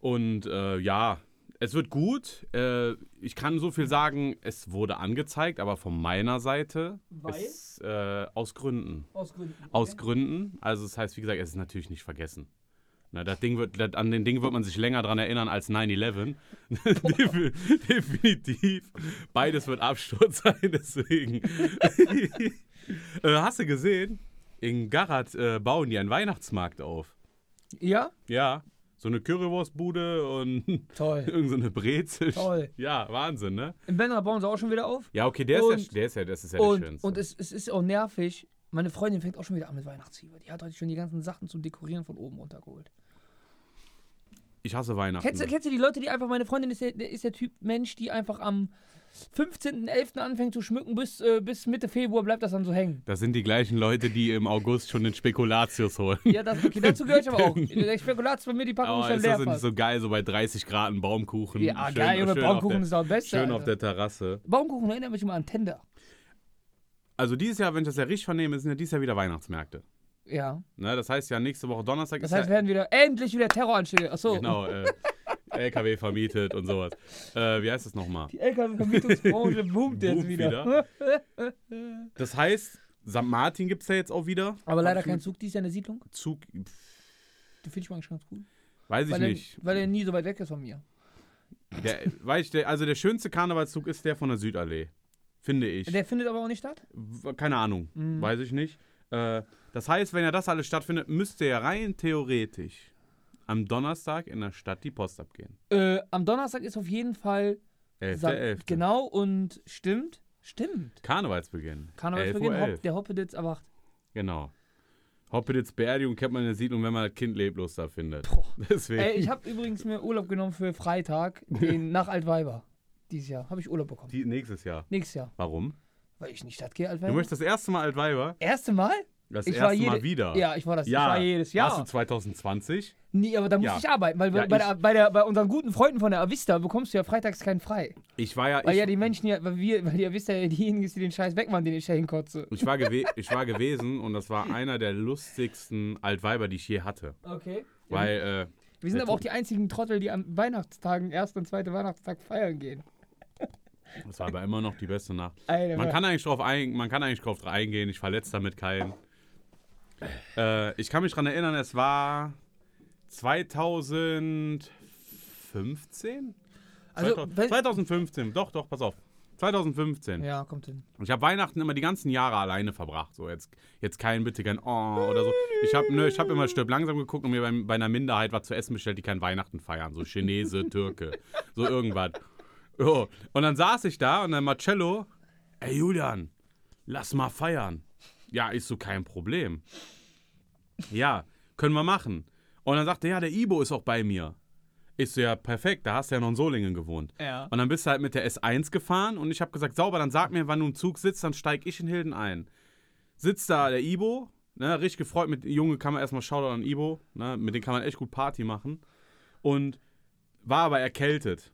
[SPEAKER 2] Und äh, ja, es wird gut. Äh, ich kann so viel sagen, es wurde angezeigt, aber von meiner Seite
[SPEAKER 1] Weil?
[SPEAKER 2] ist äh, aus Gründen.
[SPEAKER 1] Aus Gründen.
[SPEAKER 2] Aus Gründen. Also das heißt, wie gesagt, es ist natürlich nicht vergessen. Na, das Ding wird, das, an den Ding wird man sich länger dran erinnern als 9-11. <laughs> Defi- <laughs> Definitiv. Beides wird Absturz <laughs> sein, deswegen. äh, hast du gesehen? In Garat äh, bauen die einen Weihnachtsmarkt auf.
[SPEAKER 1] Ja?
[SPEAKER 2] Ja, so eine Currywurstbude und <laughs>
[SPEAKER 1] Toll.
[SPEAKER 2] irgend so eine Brezel.
[SPEAKER 1] Toll.
[SPEAKER 2] Ja, Wahnsinn, ne?
[SPEAKER 1] In Benner bauen sie auch schon wieder auf.
[SPEAKER 2] Ja, okay, der ist
[SPEAKER 1] Und-
[SPEAKER 2] ja, der ist ja, das ist ja der
[SPEAKER 1] und
[SPEAKER 2] schönste.
[SPEAKER 1] und es, es ist auch nervig. Meine Freundin fängt auch schon wieder an mit Weihnachtsfieber. Die hat heute schon die ganzen Sachen zum Dekorieren von oben runtergeholt.
[SPEAKER 2] ich hasse Weihnachten.
[SPEAKER 1] Kennst du, kennst du die Leute, die einfach, meine Freundin ist der, der ist der Typ Mensch, die einfach am 15.11. anfängt zu schmücken, bis, äh, bis Mitte Februar bleibt das dann so hängen.
[SPEAKER 2] Das sind die gleichen Leute, die im August schon den Spekulatius holen.
[SPEAKER 1] Ja, das, okay, dazu gehöre ich aber auch. <laughs> Der Spekulat bei mir, die Packung ist
[SPEAKER 2] Aber
[SPEAKER 1] schon
[SPEAKER 2] ist
[SPEAKER 1] leer
[SPEAKER 2] das
[SPEAKER 1] fast.
[SPEAKER 2] so geil, so bei 30 Grad ein Baumkuchen.
[SPEAKER 1] Ja,
[SPEAKER 2] schön,
[SPEAKER 1] geil,
[SPEAKER 2] schön auf
[SPEAKER 1] Baumkuchen
[SPEAKER 2] der,
[SPEAKER 1] ist auch Beste.
[SPEAKER 2] Schön auf
[SPEAKER 1] Alter.
[SPEAKER 2] der Terrasse.
[SPEAKER 1] Baumkuchen erinnert mich immer an Tender.
[SPEAKER 2] Also dieses Jahr, wenn ich das ja richtig vernehme, sind ja dieses Jahr wieder Weihnachtsmärkte.
[SPEAKER 1] Ja.
[SPEAKER 2] Ne, das heißt ja, nächste Woche Donnerstag
[SPEAKER 1] Das
[SPEAKER 2] ist
[SPEAKER 1] heißt,
[SPEAKER 2] ja,
[SPEAKER 1] werden wieder endlich wieder Terroranschläge. Achso.
[SPEAKER 2] genau, äh, <laughs> LKW vermietet und sowas. Äh, wie heißt das nochmal?
[SPEAKER 1] Die LKW-Vermietungsbranche <laughs> boomt jetzt
[SPEAKER 2] Boomt
[SPEAKER 1] wieder. <laughs>
[SPEAKER 2] Das heißt, St. Martin gibt es ja jetzt auch wieder.
[SPEAKER 1] Aber leider
[SPEAKER 2] ich
[SPEAKER 1] kein Zug dies Jahr in der Siedlung.
[SPEAKER 2] Zug.
[SPEAKER 1] Den finde ich eigentlich ganz cool.
[SPEAKER 2] Weiß ich
[SPEAKER 1] Weil er,
[SPEAKER 2] nicht.
[SPEAKER 1] weil er nie so weit weg ist von mir.
[SPEAKER 2] Der, weiß ich, der, also der schönste Karnevalszug ist der von der Südallee. Finde ich.
[SPEAKER 1] Der findet aber auch nicht statt?
[SPEAKER 2] Keine Ahnung.
[SPEAKER 1] Mhm.
[SPEAKER 2] Weiß ich nicht. Äh, das heißt, wenn ja das alles stattfindet, müsste ja rein theoretisch am Donnerstag in der Stadt die Post abgehen.
[SPEAKER 1] Äh, am Donnerstag ist auf jeden Fall. Sa-
[SPEAKER 2] 11.11.
[SPEAKER 1] Genau, und stimmt. Stimmt.
[SPEAKER 2] Karnevalsbeginn.
[SPEAKER 1] Karnevalsbeginn,
[SPEAKER 2] 11.11
[SPEAKER 1] Hopp, der Hoppeditz erwacht.
[SPEAKER 2] Genau. Hoppeditz Beerdigung kennt man in der Siedlung, wenn man das Kind leblos da findet.
[SPEAKER 1] Boah. <laughs>
[SPEAKER 2] Deswegen.
[SPEAKER 1] Ey, ich habe übrigens mir Urlaub genommen für Freitag den, <laughs> nach Altweiber. Dieses Jahr habe ich Urlaub bekommen.
[SPEAKER 2] die, nächstes Jahr.
[SPEAKER 1] Nächstes Jahr.
[SPEAKER 2] Warum?
[SPEAKER 1] Weil ich in die Stadt gehe,
[SPEAKER 2] Du
[SPEAKER 1] Altweiber.
[SPEAKER 2] möchtest das erste Mal Altweiber?
[SPEAKER 1] Erste Mal?
[SPEAKER 2] Das
[SPEAKER 1] Ich
[SPEAKER 2] erste
[SPEAKER 1] war jede-
[SPEAKER 2] Mal wieder.
[SPEAKER 1] Ja, ich war das.
[SPEAKER 2] Ja.
[SPEAKER 1] Ich war jedes Jahr.
[SPEAKER 2] Warst du 2020?
[SPEAKER 1] Nee, aber da muss
[SPEAKER 2] Ja.
[SPEAKER 1] ich arbeiten, weil
[SPEAKER 2] Ja,
[SPEAKER 1] bei, der, bei, der, bei unseren guten Freunden von der Avista bekommst du ja freitags keinen frei.
[SPEAKER 2] Ich war ja.
[SPEAKER 1] Weil ja die Menschen ja, weil, wir, weil die Avista ja diejenigen ist, die den Scheiß wegmachen, den ich da hinkotze.
[SPEAKER 2] Ich war, <laughs> ich war gewesen und das war einer der lustigsten Altweiber, die ich je hatte.
[SPEAKER 1] Okay.
[SPEAKER 2] Weil, äh,
[SPEAKER 1] wir sind aber auch die einzigen Trottel, die an Weihnachtstagen, ersten und zweiten Weihnachtstag feiern gehen.
[SPEAKER 2] das war aber immer noch die beste Nacht.
[SPEAKER 1] Alter,
[SPEAKER 2] Man kann eigentlich drauf, ein, man kann eigentlich drauf eingehen, ich verletze damit keinen. Äh, ich kann mich daran erinnern, es war 2015?
[SPEAKER 1] Also,
[SPEAKER 2] 2000
[SPEAKER 1] wenn-
[SPEAKER 2] 2015, doch, doch, pass auf. 2015.
[SPEAKER 1] ja, kommt hin.
[SPEAKER 2] Ich habe Weihnachten immer die ganzen Jahre alleine verbracht. So, jetzt, jetzt kein bitte kein Oh oder so. Ich habe ne, ich hab immer Stirb langsam geguckt und mir bei, bei einer Minderheit was zu essen bestellt, die kein Weihnachten feiern. So Chinese, Türke, so irgendwas. Jo. Und dann saß ich da und dann Marcello, ey Julian, lass mal feiern. Ja, ist so kein Problem. Ja, können wir machen. Und dann sagte er, ja, der Ibo ist auch bei mir. Ich so, ja, perfekt, da hast du ja noch in Solingen gewohnt.
[SPEAKER 1] Ja.
[SPEAKER 2] Und dann bist du halt mit der S1 gefahren und ich habe gesagt, sauber, dann sag mir, wann du im Zug sitzt, dann steig ich in Hilden ein. Sitzt da der Ibo, ne, richtig gefreut, mit Junge kann man erstmal Shoutout an Ibo, ne, mit dem kann man echt gut Party machen. Und war aber erkältet.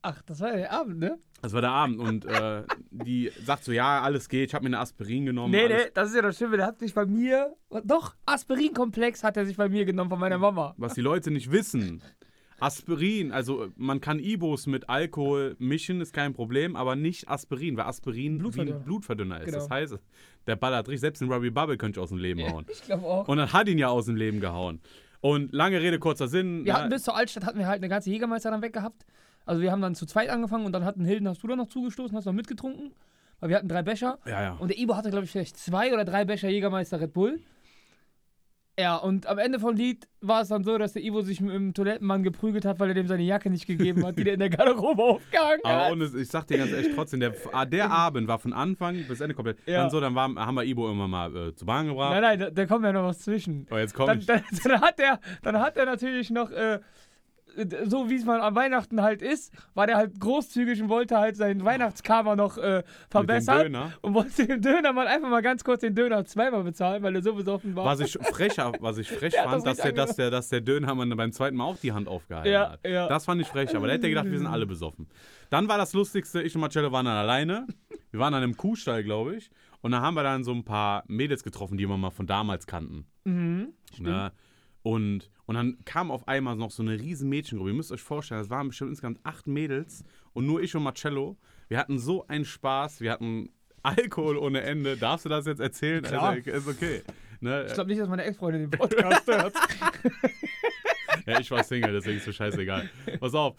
[SPEAKER 1] Ach, das war ja der Abend, ne?
[SPEAKER 2] Das war der Abend und äh, die sagt so, ja, alles geht, ich habe mir eine Aspirin genommen.
[SPEAKER 1] Nee,
[SPEAKER 2] alles,
[SPEAKER 1] nee, das ist ja das Schlimme. Der hat sich bei mir. Doch, Aspirinkomplex hat er sich bei mir genommen von meiner Mama.
[SPEAKER 2] Was die Leute nicht wissen. Aspirin, also man kann Ibos mit Alkohol mischen, ist kein Problem, aber nicht Aspirin, weil Aspirin wie
[SPEAKER 1] Blutverdünner.
[SPEAKER 2] ein Blutverdünner ist.
[SPEAKER 1] Genau.
[SPEAKER 2] Das heißt, der ballert richtig, selbst den Robbie Bubble könnte ich aus dem Leben hauen. <laughs>
[SPEAKER 1] Ich glaube auch.
[SPEAKER 2] Und dann hat ihn ja aus dem Leben gehauen. Und lange Rede, kurzer Sinn.
[SPEAKER 1] Wir
[SPEAKER 2] ne,
[SPEAKER 1] hatten bis zur Altstadt hatten wir halt eine ganze Jägermeister dann weggehabt. Also wir haben dann zu zweit angefangen und dann hatten Hilden, hast du da noch zugestoßen, hast noch mitgetrunken. Weil wir hatten drei Becher.
[SPEAKER 2] ja, ja.
[SPEAKER 1] Und der Ibo hatte, glaube ich, vielleicht zwei oder drei Becher Jägermeister Red Bull. Ja, und am Ende vom Lied war es dann so, dass der Ibo sich mit dem Toilettenmann geprügelt hat, weil er dem seine Jacke nicht gegeben hat, die der in der Garderobe <laughs> aufgehangen
[SPEAKER 2] Aber
[SPEAKER 1] hat.
[SPEAKER 2] ohne, ich sag dir ganz ehrlich, trotzdem, der, ah, der <laughs> Abend war von Anfang bis Ende komplett.
[SPEAKER 1] Ja.
[SPEAKER 2] Dann so, dann war, haben wir Ibo immer mal äh, zur Bahn gebracht.
[SPEAKER 1] Nein, nein, da, da kommt ja noch was zwischen.
[SPEAKER 2] Oh, jetzt komm
[SPEAKER 1] Dann, dann, <laughs> dann, hat er, dann hat er natürlich noch, äh, so wie es mal an Weihnachten halt ist, war der halt großzügig und wollte halt seinen Weihnachtskarma noch äh, verbessern. Und wollte dem Döner mal einfach mal ganz kurz den Döner zweimal bezahlen, weil er so besoffen war.
[SPEAKER 2] Was ich frecher, was ich frech <laughs>
[SPEAKER 1] Der
[SPEAKER 2] fand,
[SPEAKER 1] das
[SPEAKER 2] dass der, dass, der, dass der Dönermann beim zweiten Mal auch die Hand aufgehalten
[SPEAKER 1] Ja,
[SPEAKER 2] hat.
[SPEAKER 1] ja.
[SPEAKER 2] Das fand ich frech, aber da hätte er gedacht, wir sind alle besoffen. Dann war das Lustigste, ich und Marcello waren dann alleine. Wir waren an einem Kuhstall, glaube ich. Und dann haben wir dann so ein paar Mädels getroffen, die wir mal von damals kannten.
[SPEAKER 1] Mhm.
[SPEAKER 2] Ne? Und, und dann kam auf einmal noch so eine riesen Mädchengruppe. Ihr müsst euch vorstellen, das waren bestimmt insgesamt acht Mädels und nur ich und Marcello. Wir hatten so einen Spaß, wir hatten Alkohol ohne Ende. Darfst du das jetzt erzählen?
[SPEAKER 1] Klar.
[SPEAKER 2] Also, ist okay. Ne?
[SPEAKER 1] Ich glaube nicht, dass meine Ex-Freundin den Podcast hört. <laughs>
[SPEAKER 2] Ja, ich war Single, deswegen ist es scheißegal. Pass auf.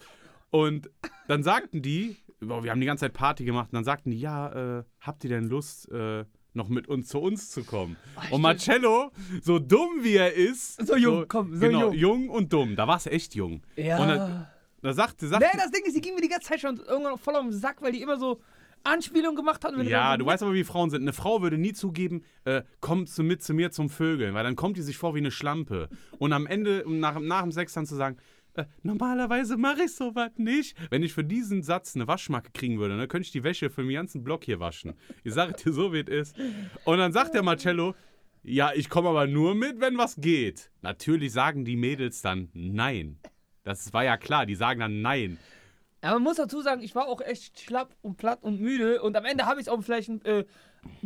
[SPEAKER 2] Und dann sagten die, boah, wir haben die ganze Zeit Party gemacht, und dann sagten die, ja, äh, habt ihr denn Lust, äh, noch mit uns zu uns zu kommen? und Marcello, so dumm wie er ist,
[SPEAKER 1] So jung, komm, so
[SPEAKER 2] genau,
[SPEAKER 1] jung.
[SPEAKER 2] und dumm, da war es echt jung.
[SPEAKER 1] Ja.
[SPEAKER 2] Und dann, da sagte, sagte
[SPEAKER 1] Nee, das Ding ist, die ging mir die ganze Zeit schon irgendwann voll auf den Sack, weil die immer so Anspielungen gemacht hat.
[SPEAKER 2] Ja,
[SPEAKER 1] dann
[SPEAKER 2] du
[SPEAKER 1] so
[SPEAKER 2] weißt aber, wie Frauen sind. Eine Frau würde nie zugeben, äh, komm zu, mit zu mir zum Vögeln, weil dann kommt die sich vor wie eine Schlampe. Und am Ende, um nach, nach dem Sex dann zu sagen, äh, normalerweise mache ich sowas nicht. Wenn ich für diesen Satz eine Waschmarke kriegen würde, dann könnte ich die Wäsche für den ganzen Block hier waschen. Ich sage dir so, wie es ist. Und dann sagt der Marcello, ja, ich komme aber nur mit, wenn was geht. Natürlich sagen die Mädels dann nein. Das war ja klar, die sagen dann nein.
[SPEAKER 1] Ja, man muss dazu sagen, ich war auch echt schlapp und platt und müde und am Ende habe ich es auch vielleicht äh,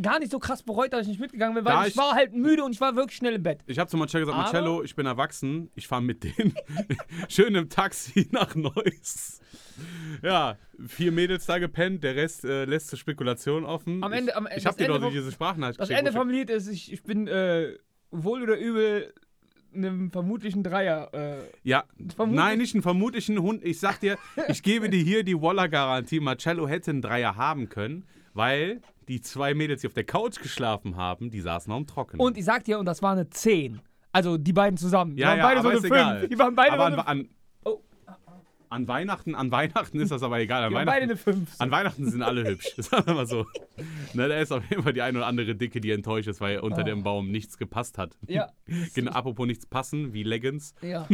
[SPEAKER 1] gar nicht so krass bereut, dass ich nicht mitgegangen bin, weil
[SPEAKER 2] Da
[SPEAKER 1] ich,
[SPEAKER 2] ich-
[SPEAKER 1] war halt müde und ich war wirklich schnell im Bett.
[SPEAKER 2] Ich habe zu Marcello gesagt,
[SPEAKER 1] Aber-
[SPEAKER 2] Marcello, ich bin erwachsen, ich fahre mit denen <laughs> schön im Taxi nach Neuss. Ja, vier Mädels da gepennt, der Rest äh, lässt zur Spekulation offen.
[SPEAKER 1] Am Ende-
[SPEAKER 2] ich
[SPEAKER 1] am-
[SPEAKER 2] ich
[SPEAKER 1] das
[SPEAKER 2] habe dir
[SPEAKER 1] Ende
[SPEAKER 2] doch diese Sprachnachricht
[SPEAKER 1] Das Ende
[SPEAKER 2] ich-
[SPEAKER 1] vom Lied ist, ich, ich bin äh, wohl oder übel einem vermutlichen Dreier. Äh,
[SPEAKER 2] Ja,
[SPEAKER 1] Vermutlich-
[SPEAKER 2] nein, nicht einen vermutlichen Hund. Ich sag dir, ich gebe dir hier die Waller-Garantie. Marcello hätte einen Dreier haben können, weil die zwei Mädels, die auf der Couch geschlafen haben, die saßen am Trockenen.
[SPEAKER 1] und ich sag dir, und das war eine 10. Also die beiden zusammen. Die
[SPEAKER 2] Ja,
[SPEAKER 1] waren
[SPEAKER 2] ja,
[SPEAKER 1] beide so eine
[SPEAKER 2] egal.
[SPEAKER 1] 5. Die waren beide
[SPEAKER 2] aber an,
[SPEAKER 1] so eine
[SPEAKER 2] an,
[SPEAKER 1] Oh.
[SPEAKER 2] an Weihnachten, an Weihnachten ist das aber egal. An
[SPEAKER 1] die waren beide
[SPEAKER 2] Weihnachten,
[SPEAKER 1] eine 5.
[SPEAKER 2] an Weihnachten sind alle hübsch. <laughs> Sagen wir mal so. Ne, da ist auf jeden Fall die eine oder andere Dicke, die enttäuscht ist, weil unter
[SPEAKER 1] Oh.
[SPEAKER 2] dem Baum nichts gepasst hat.
[SPEAKER 1] Ja. <laughs>
[SPEAKER 2] Genau, apropos nichts passen, wie Leggings.
[SPEAKER 1] Ja.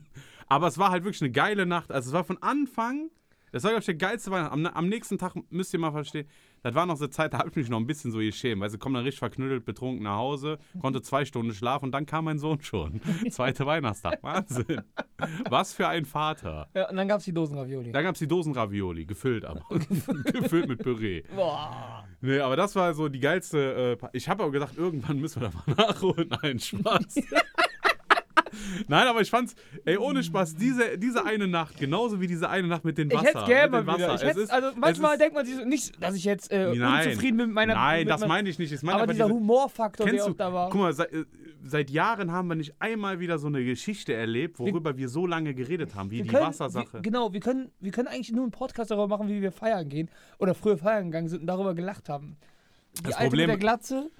[SPEAKER 1] <laughs>
[SPEAKER 2] Aber es war halt wirklich eine geile Nacht. Also es war von Anfang, das war, glaube ich, der geilste Weihnachten. Am, am nächsten Tag müsst ihr mal verstehen, das war noch so eine Zeit, da habe ich mich noch ein bisschen so geschämt. Weil sie kommen dann richtig verknüttelt, betrunken nach Hause, konnte zwei Stunden schlafen und dann kam mein Sohn schon. <laughs> Zweiter Weihnachtstag. Wahnsinn. Was für ein Vater.
[SPEAKER 1] ja. Und dann gab es die Dosenravioli.
[SPEAKER 2] Da gab es die Dosenravioli, gefüllt aber. <laughs> gefüllt mit Püree.
[SPEAKER 1] Boah.
[SPEAKER 2] Nee, aber das war so die geilste. Äh, ich habe aber gedacht, irgendwann müssen wir da mal <laughs> nachholen. Nein, Spaß. Nein, aber ich fand's, ey, ohne Spaß, diese, diese eine Nacht, genauso wie diese eine Nacht mit dem
[SPEAKER 1] Ich
[SPEAKER 2] Wasser.
[SPEAKER 1] hätte es gerne wieder. Ich
[SPEAKER 2] ist-
[SPEAKER 1] also manchmal
[SPEAKER 2] ist-
[SPEAKER 1] denkt man sich so, nicht, dass ich jetzt äh,
[SPEAKER 2] Nein,
[SPEAKER 1] unzufrieden bin mit meiner.
[SPEAKER 2] Nein,
[SPEAKER 1] mit
[SPEAKER 2] das meine ich nicht. Ich meine
[SPEAKER 1] Aber
[SPEAKER 2] einfach
[SPEAKER 1] dieser
[SPEAKER 2] diese-
[SPEAKER 1] Humorfaktor, der auch
[SPEAKER 2] du,
[SPEAKER 1] da war.
[SPEAKER 2] guck mal, seit, äh, seit Jahren haben wir nicht einmal wieder so eine Geschichte erlebt, worüber wir, so lange geredet haben, wie
[SPEAKER 1] Wir
[SPEAKER 2] die
[SPEAKER 1] können-
[SPEAKER 2] Wassersache.
[SPEAKER 1] Wir, genau, wir können, wir können eigentlich nur einen Podcast darüber machen, wie wir feiern gehen. Oder früher feiern gegangen sind und darüber gelacht haben. Die
[SPEAKER 2] Das
[SPEAKER 1] Alte
[SPEAKER 2] Problem-
[SPEAKER 1] mit der Glatze.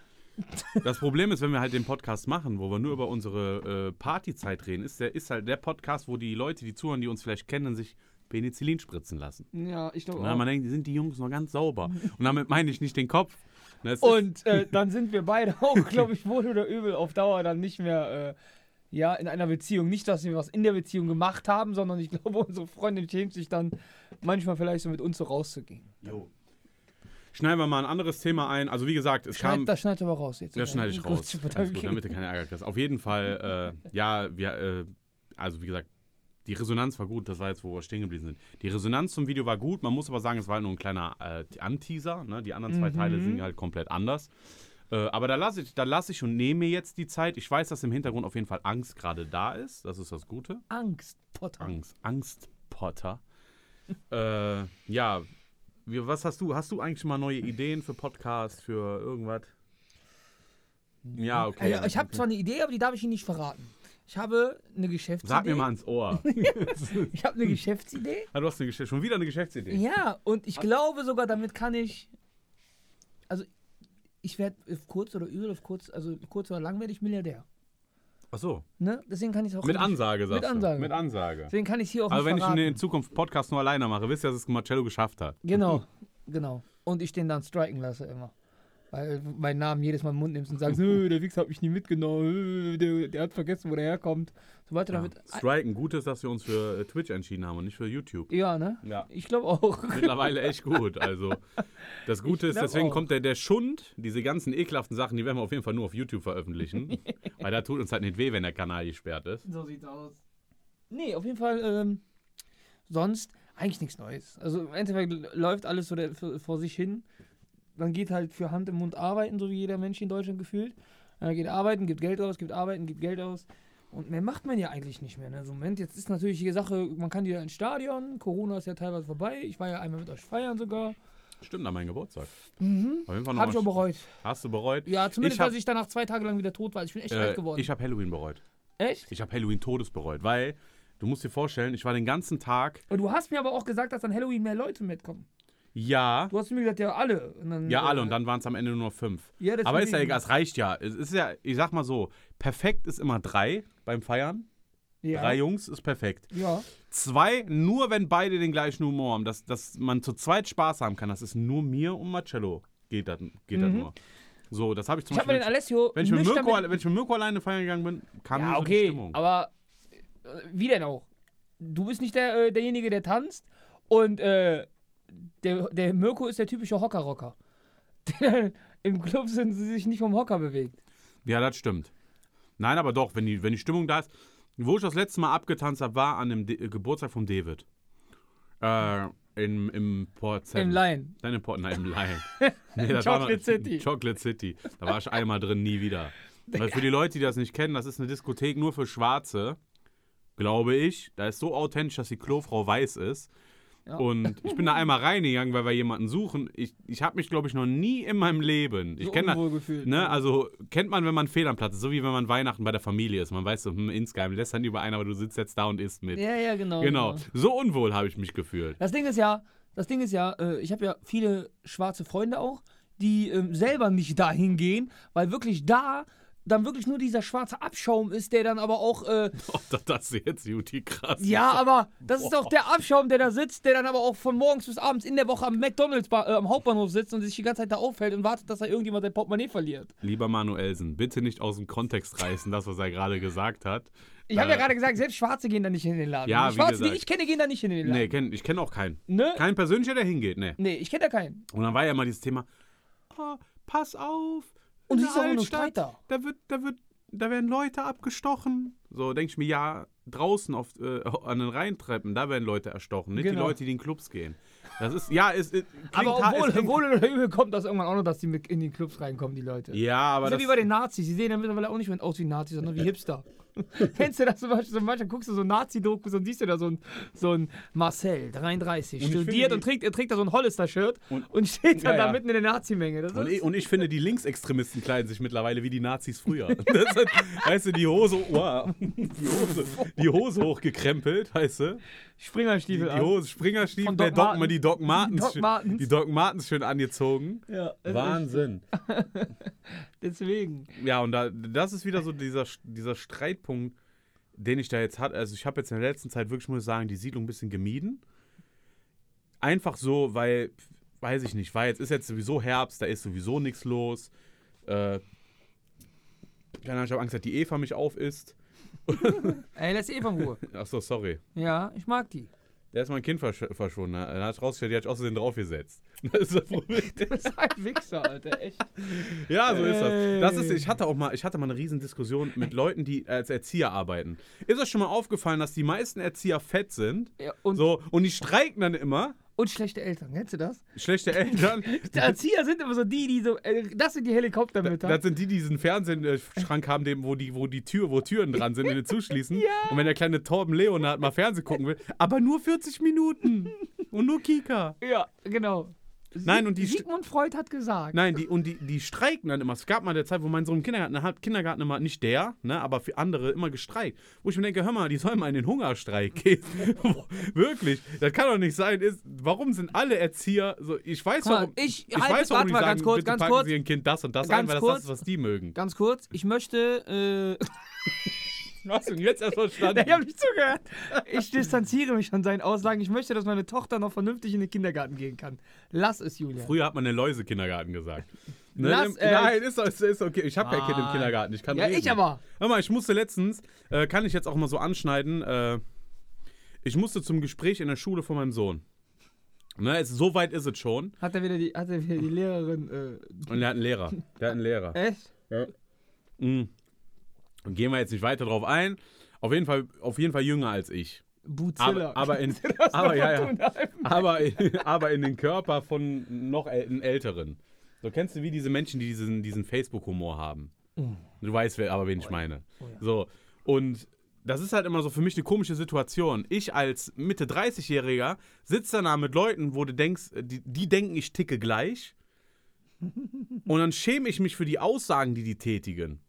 [SPEAKER 2] Das Problem ist, wenn wir halt den Podcast machen, wo wir nur über unsere äh, Partyzeit reden, ist, der, ist halt der Podcast, wo die Leute, die zuhören, die uns vielleicht kennen, sich Penicillin spritzen lassen.
[SPEAKER 1] Ja, ich glaube auch.
[SPEAKER 2] man denkt, sind die Jungs noch ganz sauber. Und damit meine ich nicht den Kopf. Das
[SPEAKER 1] Und äh, dann sind wir beide auch, <laughs> glaube ich, wohl oder übel auf Dauer dann nicht mehr äh, ja, in einer Beziehung. Nicht, dass wir was in der Beziehung gemacht haben, sondern ich <laughs> glaube, unsere Freundin schämt sich dann manchmal vielleicht so mit uns so rauszugehen.
[SPEAKER 2] Jo. Schneiden wir mal ein anderes Thema ein. Also wie gesagt, es kam...
[SPEAKER 1] Schneid, das schneidet aber raus jetzt.
[SPEAKER 2] Das schneide ich
[SPEAKER 1] Gut,
[SPEAKER 2] raus. Alles gut, damit du keine Ärger kriegst. Auf jeden Fall, äh, ja, wir, äh, also wie gesagt, die Resonanz war gut, das war jetzt, wo wir stehen geblieben sind. Die Resonanz zum Video war gut, man muss aber sagen, es war halt nur ein kleiner äh, Anteaser. Ne? Die anderen zwei
[SPEAKER 1] Mhm.
[SPEAKER 2] Teile sind halt komplett anders. Äh, aber da lasse ich, da lass ich und nehme jetzt die Zeit. Ich weiß, dass im Hintergrund auf jeden Fall Angst gerade da ist. Das ist das Gute.
[SPEAKER 1] Angst, Potter.
[SPEAKER 2] Angst. <laughs> Angst, Potter. äh, ja, wie, was hast du? Hast du eigentlich mal neue Ideen für Podcasts, für irgendwas? Ja, okay.
[SPEAKER 1] Ja, ich habe zwar eine Idee, aber die darf ich Ihnen nicht verraten. Ich habe eine Geschäftsidee.
[SPEAKER 2] Sag mir mal ins Ohr. <laughs>
[SPEAKER 1] Ich habe eine Geschäftsidee.
[SPEAKER 2] Ah, du hast eine Geschichte, schon wieder eine Geschäftsidee.
[SPEAKER 1] Ja, und ich glaube sogar, damit kann ich. Also, ich werde kurz oder übel, auf kurz, also kurz oder lang werde ich Milliardär.
[SPEAKER 2] Ach so.
[SPEAKER 1] Ne? Deswegen kann ich auch.
[SPEAKER 2] Mit
[SPEAKER 1] nicht-
[SPEAKER 2] Ansage, sagst
[SPEAKER 1] Mit Ansage.
[SPEAKER 2] du. Mit Ansage.
[SPEAKER 1] Deswegen kann ich hier auch
[SPEAKER 2] Also wenn ich in Zukunft Podcast nur alleine mache, wisst ihr, dass es Marcello geschafft hat.
[SPEAKER 1] Genau, genau. Und ich den dann striken lasse immer. Weil du meinen Namen jedes Mal im Mund nimmst und sagst, <laughs> "Nö, der Wichser hat mich nie mitgenommen, äh, der, der hat vergessen, wo der herkommt. Sobald du
[SPEAKER 2] Ja.
[SPEAKER 1] damit.
[SPEAKER 2] Striken, gut ist, dass wir uns für äh, Twitch entschieden haben und nicht für YouTube.
[SPEAKER 1] Ja, ne?
[SPEAKER 2] Ja.
[SPEAKER 1] Ich glaube auch. <laughs>
[SPEAKER 2] Mittlerweile echt gut. Also, das Gute ist, deswegen
[SPEAKER 1] auch.
[SPEAKER 2] kommt der, der Schund, diese ganzen ekelhaften Sachen, die werden wir auf jeden Fall nur auf YouTube veröffentlichen. <laughs> weil da tut uns halt nicht weh, wenn der Kanal gesperrt ist.
[SPEAKER 1] So sieht's aus. Nee, auf jeden Fall, ähm, sonst eigentlich nichts Neues. Also im Endeffekt läuft alles so der, für, vor sich hin. Man geht halt für Hand im Mund arbeiten, so wie jeder Mensch in Deutschland gefühlt. Man geht arbeiten, gibt Geld aus, gibt arbeiten, gibt Geld aus. Und mehr macht man ja eigentlich nicht mehr. Ne? So, Moment, jetzt ist natürlich die Sache, man kann wieder ins Stadion. Corona ist ja teilweise vorbei. Ich war ja einmal mit euch feiern sogar.
[SPEAKER 2] Stimmt, an meinem Geburtstag.
[SPEAKER 1] Mhm.
[SPEAKER 2] Auf jeden Fall
[SPEAKER 1] Hab ich auch bereut.
[SPEAKER 2] Hast du bereut?
[SPEAKER 1] Ja, zumindest,
[SPEAKER 2] Ich hab-
[SPEAKER 1] als ich danach zwei Tage lang wieder tot war. Ich bin echt
[SPEAKER 2] Äh,
[SPEAKER 1] alt geworden.
[SPEAKER 2] ich habe Halloween bereut.
[SPEAKER 1] echt?
[SPEAKER 2] Ich habe Halloween Todes bereut, weil du musst dir vorstellen, ich war den ganzen Tag,
[SPEAKER 1] Und du hast mir aber auch gesagt, dass an Halloween mehr Leute mitkommen.
[SPEAKER 2] Ja,
[SPEAKER 1] Du hast mir gesagt, ja, alle. Und dann,
[SPEAKER 2] ja, alle
[SPEAKER 1] äh,
[SPEAKER 2] und dann waren es am Ende nur noch fünf.
[SPEAKER 1] Ja, deswegen-
[SPEAKER 2] Aber ist ja egal, es reicht ja. Es ist ja, ich sag mal so, perfekt ist immer drei beim Feiern.
[SPEAKER 1] Ja.
[SPEAKER 2] Drei Jungs ist perfekt.
[SPEAKER 1] Ja.
[SPEAKER 2] Zwei, nur wenn beide den gleichen Humor haben, dass, dass man zu zweit Spaß haben kann, das ist nur mir und Marcello. Geht das geht das
[SPEAKER 1] Mhm.
[SPEAKER 2] nur. So, das habe ich zum
[SPEAKER 1] Ich
[SPEAKER 2] Beispiel.
[SPEAKER 1] den Alessio.
[SPEAKER 2] wenn, ich mit Mirko, wenn ich mit Mirko alleine feiern gegangen bin, kam
[SPEAKER 1] ja,
[SPEAKER 2] nur so die
[SPEAKER 1] okay,
[SPEAKER 2] Stimmung.
[SPEAKER 1] aber äh, wie denn auch? Du bist nicht der, äh, derjenige, der tanzt und äh, der, der Mirko ist der typische Hocker-Rocker. <laughs> Im Club sind sie sich nicht vom Hocker bewegt.
[SPEAKER 2] Ja, das stimmt. Nein, aber doch, wenn die, wenn die Stimmung da ist. Wo ich das letzte Mal abgetanzt habe, war an dem De Geburtstag von David. Äh, in, im Port Seven.
[SPEAKER 1] Im Lion.
[SPEAKER 2] Nein, im Port, nein, im Lion. <laughs> Nee, das
[SPEAKER 1] Chocolate City.
[SPEAKER 2] Chocolate City. Da war ich einmal drin, nie wieder. <laughs> Weil für die Leute, die das nicht kennen, das ist eine Diskothek nur für Schwarze, glaube ich. Da ist so authentisch, dass die Klofrau weiß ist.
[SPEAKER 1] Ja.
[SPEAKER 2] Und ich bin da einmal reingegangen, weil wir jemanden suchen. Ich, ich habe mich, glaube ich, noch nie in meinem Leben. Ich
[SPEAKER 1] So
[SPEAKER 2] kenne. Ne, also kennt man, wenn man fehl am Platz ist, so wie wenn man Weihnachten bei der Familie ist. Man weiß so, hm, insgeheim lässt dann über einen, aber du sitzt jetzt da und isst mit.
[SPEAKER 1] Ja, ja, genau.
[SPEAKER 2] genau. So unwohl habe ich mich gefühlt.
[SPEAKER 1] Das Ding ist ja, das Ding ist ja, äh, ich habe ja viele schwarze Freunde auch, die ähm, selber nicht dahin gehen, weil wirklich da dann wirklich nur dieser schwarze Abschaum ist, der dann aber auch. Äh, <laughs>
[SPEAKER 2] Oh, das, das ist jetzt Juti krass.
[SPEAKER 1] ja, aber das ist doch der Abschaum, der da sitzt, der dann aber auch von morgens bis abends in der Woche am McDonalds äh, am Hauptbahnhof sitzt und sich die ganze Zeit da aufhält und wartet, dass da irgendjemand sein Portemonnaie verliert.
[SPEAKER 2] Lieber Manuelsen, bitte nicht aus dem Kontext reißen, das, was er gerade gesagt hat.
[SPEAKER 1] Ich habe ja
[SPEAKER 2] Äh,
[SPEAKER 1] gerade gesagt, selbst Schwarze gehen da nicht in den Laden.
[SPEAKER 2] Ja,
[SPEAKER 1] die Schwarzen, die
[SPEAKER 2] gesagt.
[SPEAKER 1] ich kenne, gehen da nicht in den Laden.
[SPEAKER 2] Nee, kenn, ich kenne auch keinen.
[SPEAKER 1] Ne?
[SPEAKER 2] Kein persönlicher, der hingeht, nee.
[SPEAKER 1] Nee, ich kenne da keinen.
[SPEAKER 2] Und dann war ja mal dieses Thema, oh, pass auf.
[SPEAKER 1] Und die ist auch nur Streiter.
[SPEAKER 2] Da wird, da wird, da werden Leute abgestochen. So denke ich mir, ja, draußen auf, äh, an den Rheintreppen, da werden Leute erstochen, nicht die
[SPEAKER 1] Genau.
[SPEAKER 2] Leute, die in Clubs gehen. Das ist, ja, es, es klingt
[SPEAKER 1] Aber obwohl, wohl oder übel kommt das irgendwann auch noch, dass die in die Clubs reinkommen, die Leute.
[SPEAKER 2] Ja, aber
[SPEAKER 1] das ist
[SPEAKER 2] das,
[SPEAKER 1] wie bei den Nazis. Die sehen ja mittlerweile auch nicht mehr aus wie Nazis, sondern wie Hipster. <laughs> Kennst du das zum Beispiel? Zum Beispiel guckst du so Nazi-Dokus und siehst du da so ein, so ein Marcel, 33,
[SPEAKER 2] Und
[SPEAKER 1] studiert und trägt, er trägt da so ein Hollister-Shirt und,
[SPEAKER 2] Und-
[SPEAKER 1] steht dann
[SPEAKER 2] Ja,
[SPEAKER 1] da
[SPEAKER 2] ja.
[SPEAKER 1] mitten in der Nazi-Menge.
[SPEAKER 2] Und ich, und ich finde, die Linksextremisten kleiden sich mittlerweile wie die Nazis früher. <laughs> Das sind, weißt du, die Hose, wow, die Hose, die Hose hochgekrempelt, weißt du? Die,
[SPEAKER 1] Springerstiefel
[SPEAKER 2] die Hose, Springerstiefel,
[SPEAKER 1] Von
[SPEAKER 2] der
[SPEAKER 1] Doc
[SPEAKER 2] Doc,
[SPEAKER 1] Martens.
[SPEAKER 2] die Doc Martens,
[SPEAKER 1] Doc
[SPEAKER 2] die Doc Martens schön angezogen.
[SPEAKER 1] Ja,
[SPEAKER 2] Wahnsinn. <laughs>
[SPEAKER 1] Deswegen.
[SPEAKER 2] Ja, und da, das ist wieder so dieser, dieser Streitpunkt, den ich da jetzt hatte. Also ich habe jetzt in der letzten Zeit wirklich, muss ich sagen, die Siedlung ein bisschen gemieden. Einfach so, weil, weiß ich nicht, weil jetzt ist jetzt sowieso Herbst, da ist sowieso nichts los. Äh, keine Ahnung, ich habe Angst, dass die Eva mich aufisst. <laughs>
[SPEAKER 1] Ey, lass Eva in Ruhe.
[SPEAKER 2] Achso, sorry.
[SPEAKER 1] Ja, ich mag die.
[SPEAKER 2] Da ist mein Kind versch verschwunden. ne? Dann hat rausgestellt, die hat ich außerdem draufgesetzt. Das ist das Problem.
[SPEAKER 1] Du bist ein Wichser, Alter, echt. <laughs>
[SPEAKER 2] Ja, so ist das. das ist, ich, hatte auch mal, ich hatte mal eine riesen Diskussion mit Leuten, die als Erzieher arbeiten. Ist euch schon mal aufgefallen, dass die meisten Erzieher fett sind?
[SPEAKER 1] Ja, und,
[SPEAKER 2] So, und die streiken dann immer.
[SPEAKER 1] und schlechte Eltern, kennst du das?
[SPEAKER 2] Schlechte Eltern. <laughs>
[SPEAKER 1] Die Erzieher sind immer so die, die so, äh, das sind die Helikoptermütter.
[SPEAKER 2] Das sind die, die diesen Fernsehschrank haben, dem, wo, die, wo die Tür, wo Türen dran sind, die den zuschließen. <laughs>
[SPEAKER 1] Ja.
[SPEAKER 2] Und wenn der kleine Torben Leonhard mal Fernsehen gucken will, aber nur 40 Minuten. Und nur Kika.
[SPEAKER 1] Ja, genau.
[SPEAKER 2] Nein, und die
[SPEAKER 1] Sigmund Freud hat gesagt.
[SPEAKER 2] Nein, die, und die, die streiken dann immer. Es gab mal eine Zeit, wo mein Sohn im Kindergarten, hat Kindergarten immer, nicht der, ne, aber für andere immer gestreikt. Wo ich mir denke, hör mal, die sollen mal in den Hungerstreik gehen. <laughs> Wirklich, das kann doch nicht sein. Ist, warum sind alle Erzieher so, ich weiß
[SPEAKER 1] Guck mal,
[SPEAKER 2] warum,
[SPEAKER 1] ich-
[SPEAKER 2] ich
[SPEAKER 1] halt,
[SPEAKER 2] weiß warum die
[SPEAKER 1] mal
[SPEAKER 2] sagen,
[SPEAKER 1] ganz kurz,
[SPEAKER 2] bitte
[SPEAKER 1] ganz
[SPEAKER 2] packen
[SPEAKER 1] kurz.
[SPEAKER 2] sie ihren Kind das und das ein, weil das
[SPEAKER 1] kurz.
[SPEAKER 2] das ist, was die mögen.
[SPEAKER 1] Ganz kurz, ich möchte, äh, <laughs>
[SPEAKER 2] Hast du jetzt erst verstanden? <laughs>
[SPEAKER 1] ich habe nicht zugehört. Ich distanziere mich von seinen Aussagen. Ich möchte, dass meine Tochter noch vernünftig in den Kindergarten gehen kann. Lass es, Julia.
[SPEAKER 2] Früher hat man den Läuse-Kindergarten gesagt. Ne,
[SPEAKER 1] Lass
[SPEAKER 2] im-
[SPEAKER 1] es.
[SPEAKER 2] Nein, ist, ist, ist okay. Ich habe kein Kind im
[SPEAKER 1] Nein.
[SPEAKER 2] Kindergarten. Ich kann
[SPEAKER 1] Ja,
[SPEAKER 2] reden.
[SPEAKER 1] ich aber.
[SPEAKER 2] Hör mal, ich musste letztens, äh, kann ich jetzt auch mal so anschneiden, äh, ich musste zum Gespräch in der Schule von meinem Sohn. Ne, es, so weit ist es schon.
[SPEAKER 1] Hat er wieder die, hat er wieder die Lehrerin, äh,
[SPEAKER 2] Und er hat einen Lehrer. Der hat einen Lehrer.
[SPEAKER 1] echt?
[SPEAKER 2] Mhm. Gehen wir jetzt nicht weiter drauf ein. Auf jeden Fall, auf jeden Fall jünger als ich.
[SPEAKER 1] Buzilla.
[SPEAKER 2] Aber, aber, in, <laughs> aber, ja, ja. Aber, in, aber in den Körper von noch äl Älteren. So kennst du wie diese Menschen, die diesen, diesen Facebook-Humor haben. Du weißt wer, aber, wen ich meine.
[SPEAKER 1] Oh ja.
[SPEAKER 2] So, und das ist halt immer so für mich eine komische Situation. Ich als Mitte 30-Jähriger sitze da mit Leuten, wo du denkst, die, die denken, ich ticke gleich. <laughs> Und dann schäme ich mich für die Aussagen, die die tätigen.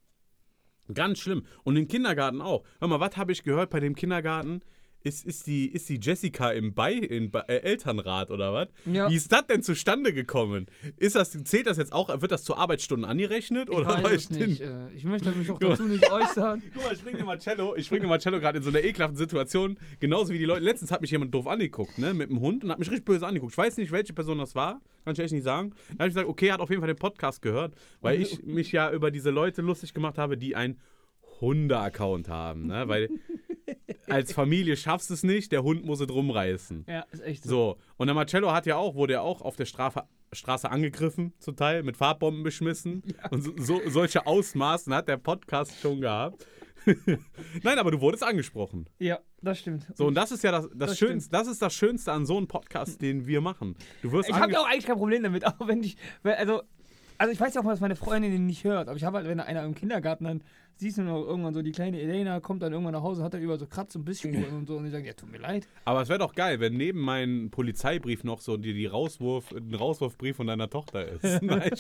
[SPEAKER 2] Ganz schlimm. Und im Kindergarten auch. Hör mal, was habe ich gehört bei dem Kindergarten? Ist, ist, die, ist die Jessica im Bei, in, äh, Elternrat oder was?
[SPEAKER 1] Ja.
[SPEAKER 2] Wie ist das denn zustande gekommen? Ist das, zählt das jetzt auch, wird das zu Arbeitsstunden angerechnet?
[SPEAKER 1] Ich
[SPEAKER 2] Oder
[SPEAKER 1] weiß es nicht. Äh, ich möchte mich auch <laughs> dazu nicht äußern. <laughs>
[SPEAKER 2] Guck mal, ich bringe dir Marcello, ich bringe dir Marcello gerade in so einer ekelhaften Situation, genauso wie die Leute. Letztens hat mich jemand doof angeguckt, ne, mit dem Hund und hat mich richtig böse angeguckt. Ich weiß nicht, welche Person das war, kann ich echt nicht sagen. Dann habe ich gesagt, okay, er hat auf jeden Fall den Podcast gehört, weil ich <laughs> mich ja über diese Leute lustig gemacht habe, die ein Hunde-Account haben, ne, weil als Familie schaffst du es nicht, der Hund muss es rumreißen.
[SPEAKER 1] Ja, ist echt so.
[SPEAKER 2] So, und der Marcello hat ja auch, wurde ja auch auf der Strafe, Straße angegriffen, zum Teil, mit Farbbomben beschmissen. <laughs> Und so, so, solche Ausmaßen hat der Podcast schon gehabt. <laughs> Nein, aber du wurdest angesprochen.
[SPEAKER 1] Ja, das stimmt.
[SPEAKER 2] So, und das ist ja das, das,
[SPEAKER 1] Das
[SPEAKER 2] Schönste, das ist das Schönste an so einem Podcast, den wir machen. Du wirst
[SPEAKER 1] Ich habe ja auch eigentlich kein Problem damit, <laughs> auch wenn ich, also, also ich weiß ja auch, dass meine Freundin den nicht hört, aber ich habe halt, wenn einer im Kindergarten dann, siehst du noch irgendwann so, die kleine Elena kommt dann irgendwann nach Hause, hat dann über so Kratz und Bissspuren und so und die sagen, ja, tut mir leid.
[SPEAKER 2] Aber es wäre doch geil, wenn neben meinem Polizeibrief noch so die, die Rauswurf, ein Rauswurfbrief von deiner Tochter ist. <laughs> Nein.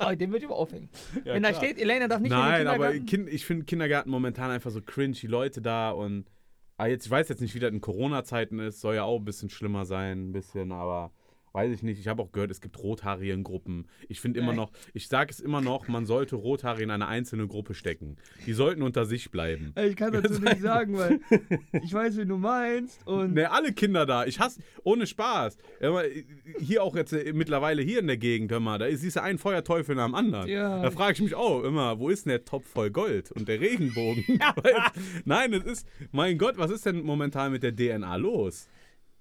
[SPEAKER 1] Oh, den würde ich aber aufhängen.
[SPEAKER 2] Ja,
[SPEAKER 1] wenn da
[SPEAKER 2] klar.
[SPEAKER 1] steht, Elena darf nicht in
[SPEAKER 2] Nein, aber kind, ich finde Kindergarten momentan einfach so cringe, die Leute da und ah, jetzt, ich weiß jetzt nicht, wie das in Corona-Zeiten ist, soll ja auch ein bisschen schlimmer sein, ein bisschen, aber weiß ich nicht, ich habe auch gehört, es gibt Rothaarigen-Gruppen. Ich finde immer noch, ich sage es immer noch, man sollte Rothaarige in eine einzelne Gruppe stecken. Die sollten unter sich bleiben.
[SPEAKER 1] Ich kann <laughs> dazu nicht sagen, weil <laughs> ich weiß, wie du meinst. Und
[SPEAKER 2] Ne, alle Kinder da. Ich hasse, ohne Spaß. Aber Hier auch jetzt äh, mittlerweile hier in der Gegend, hör mal, da ist siehst du ein Feuerteufel nach dem anderen.
[SPEAKER 1] Ja.
[SPEAKER 2] Da frage ich mich auch immer, wo ist denn der Topf voll Gold und der Regenbogen? <laughs> Nein, es ist, mein Gott, was ist denn momentan mit der DNA los?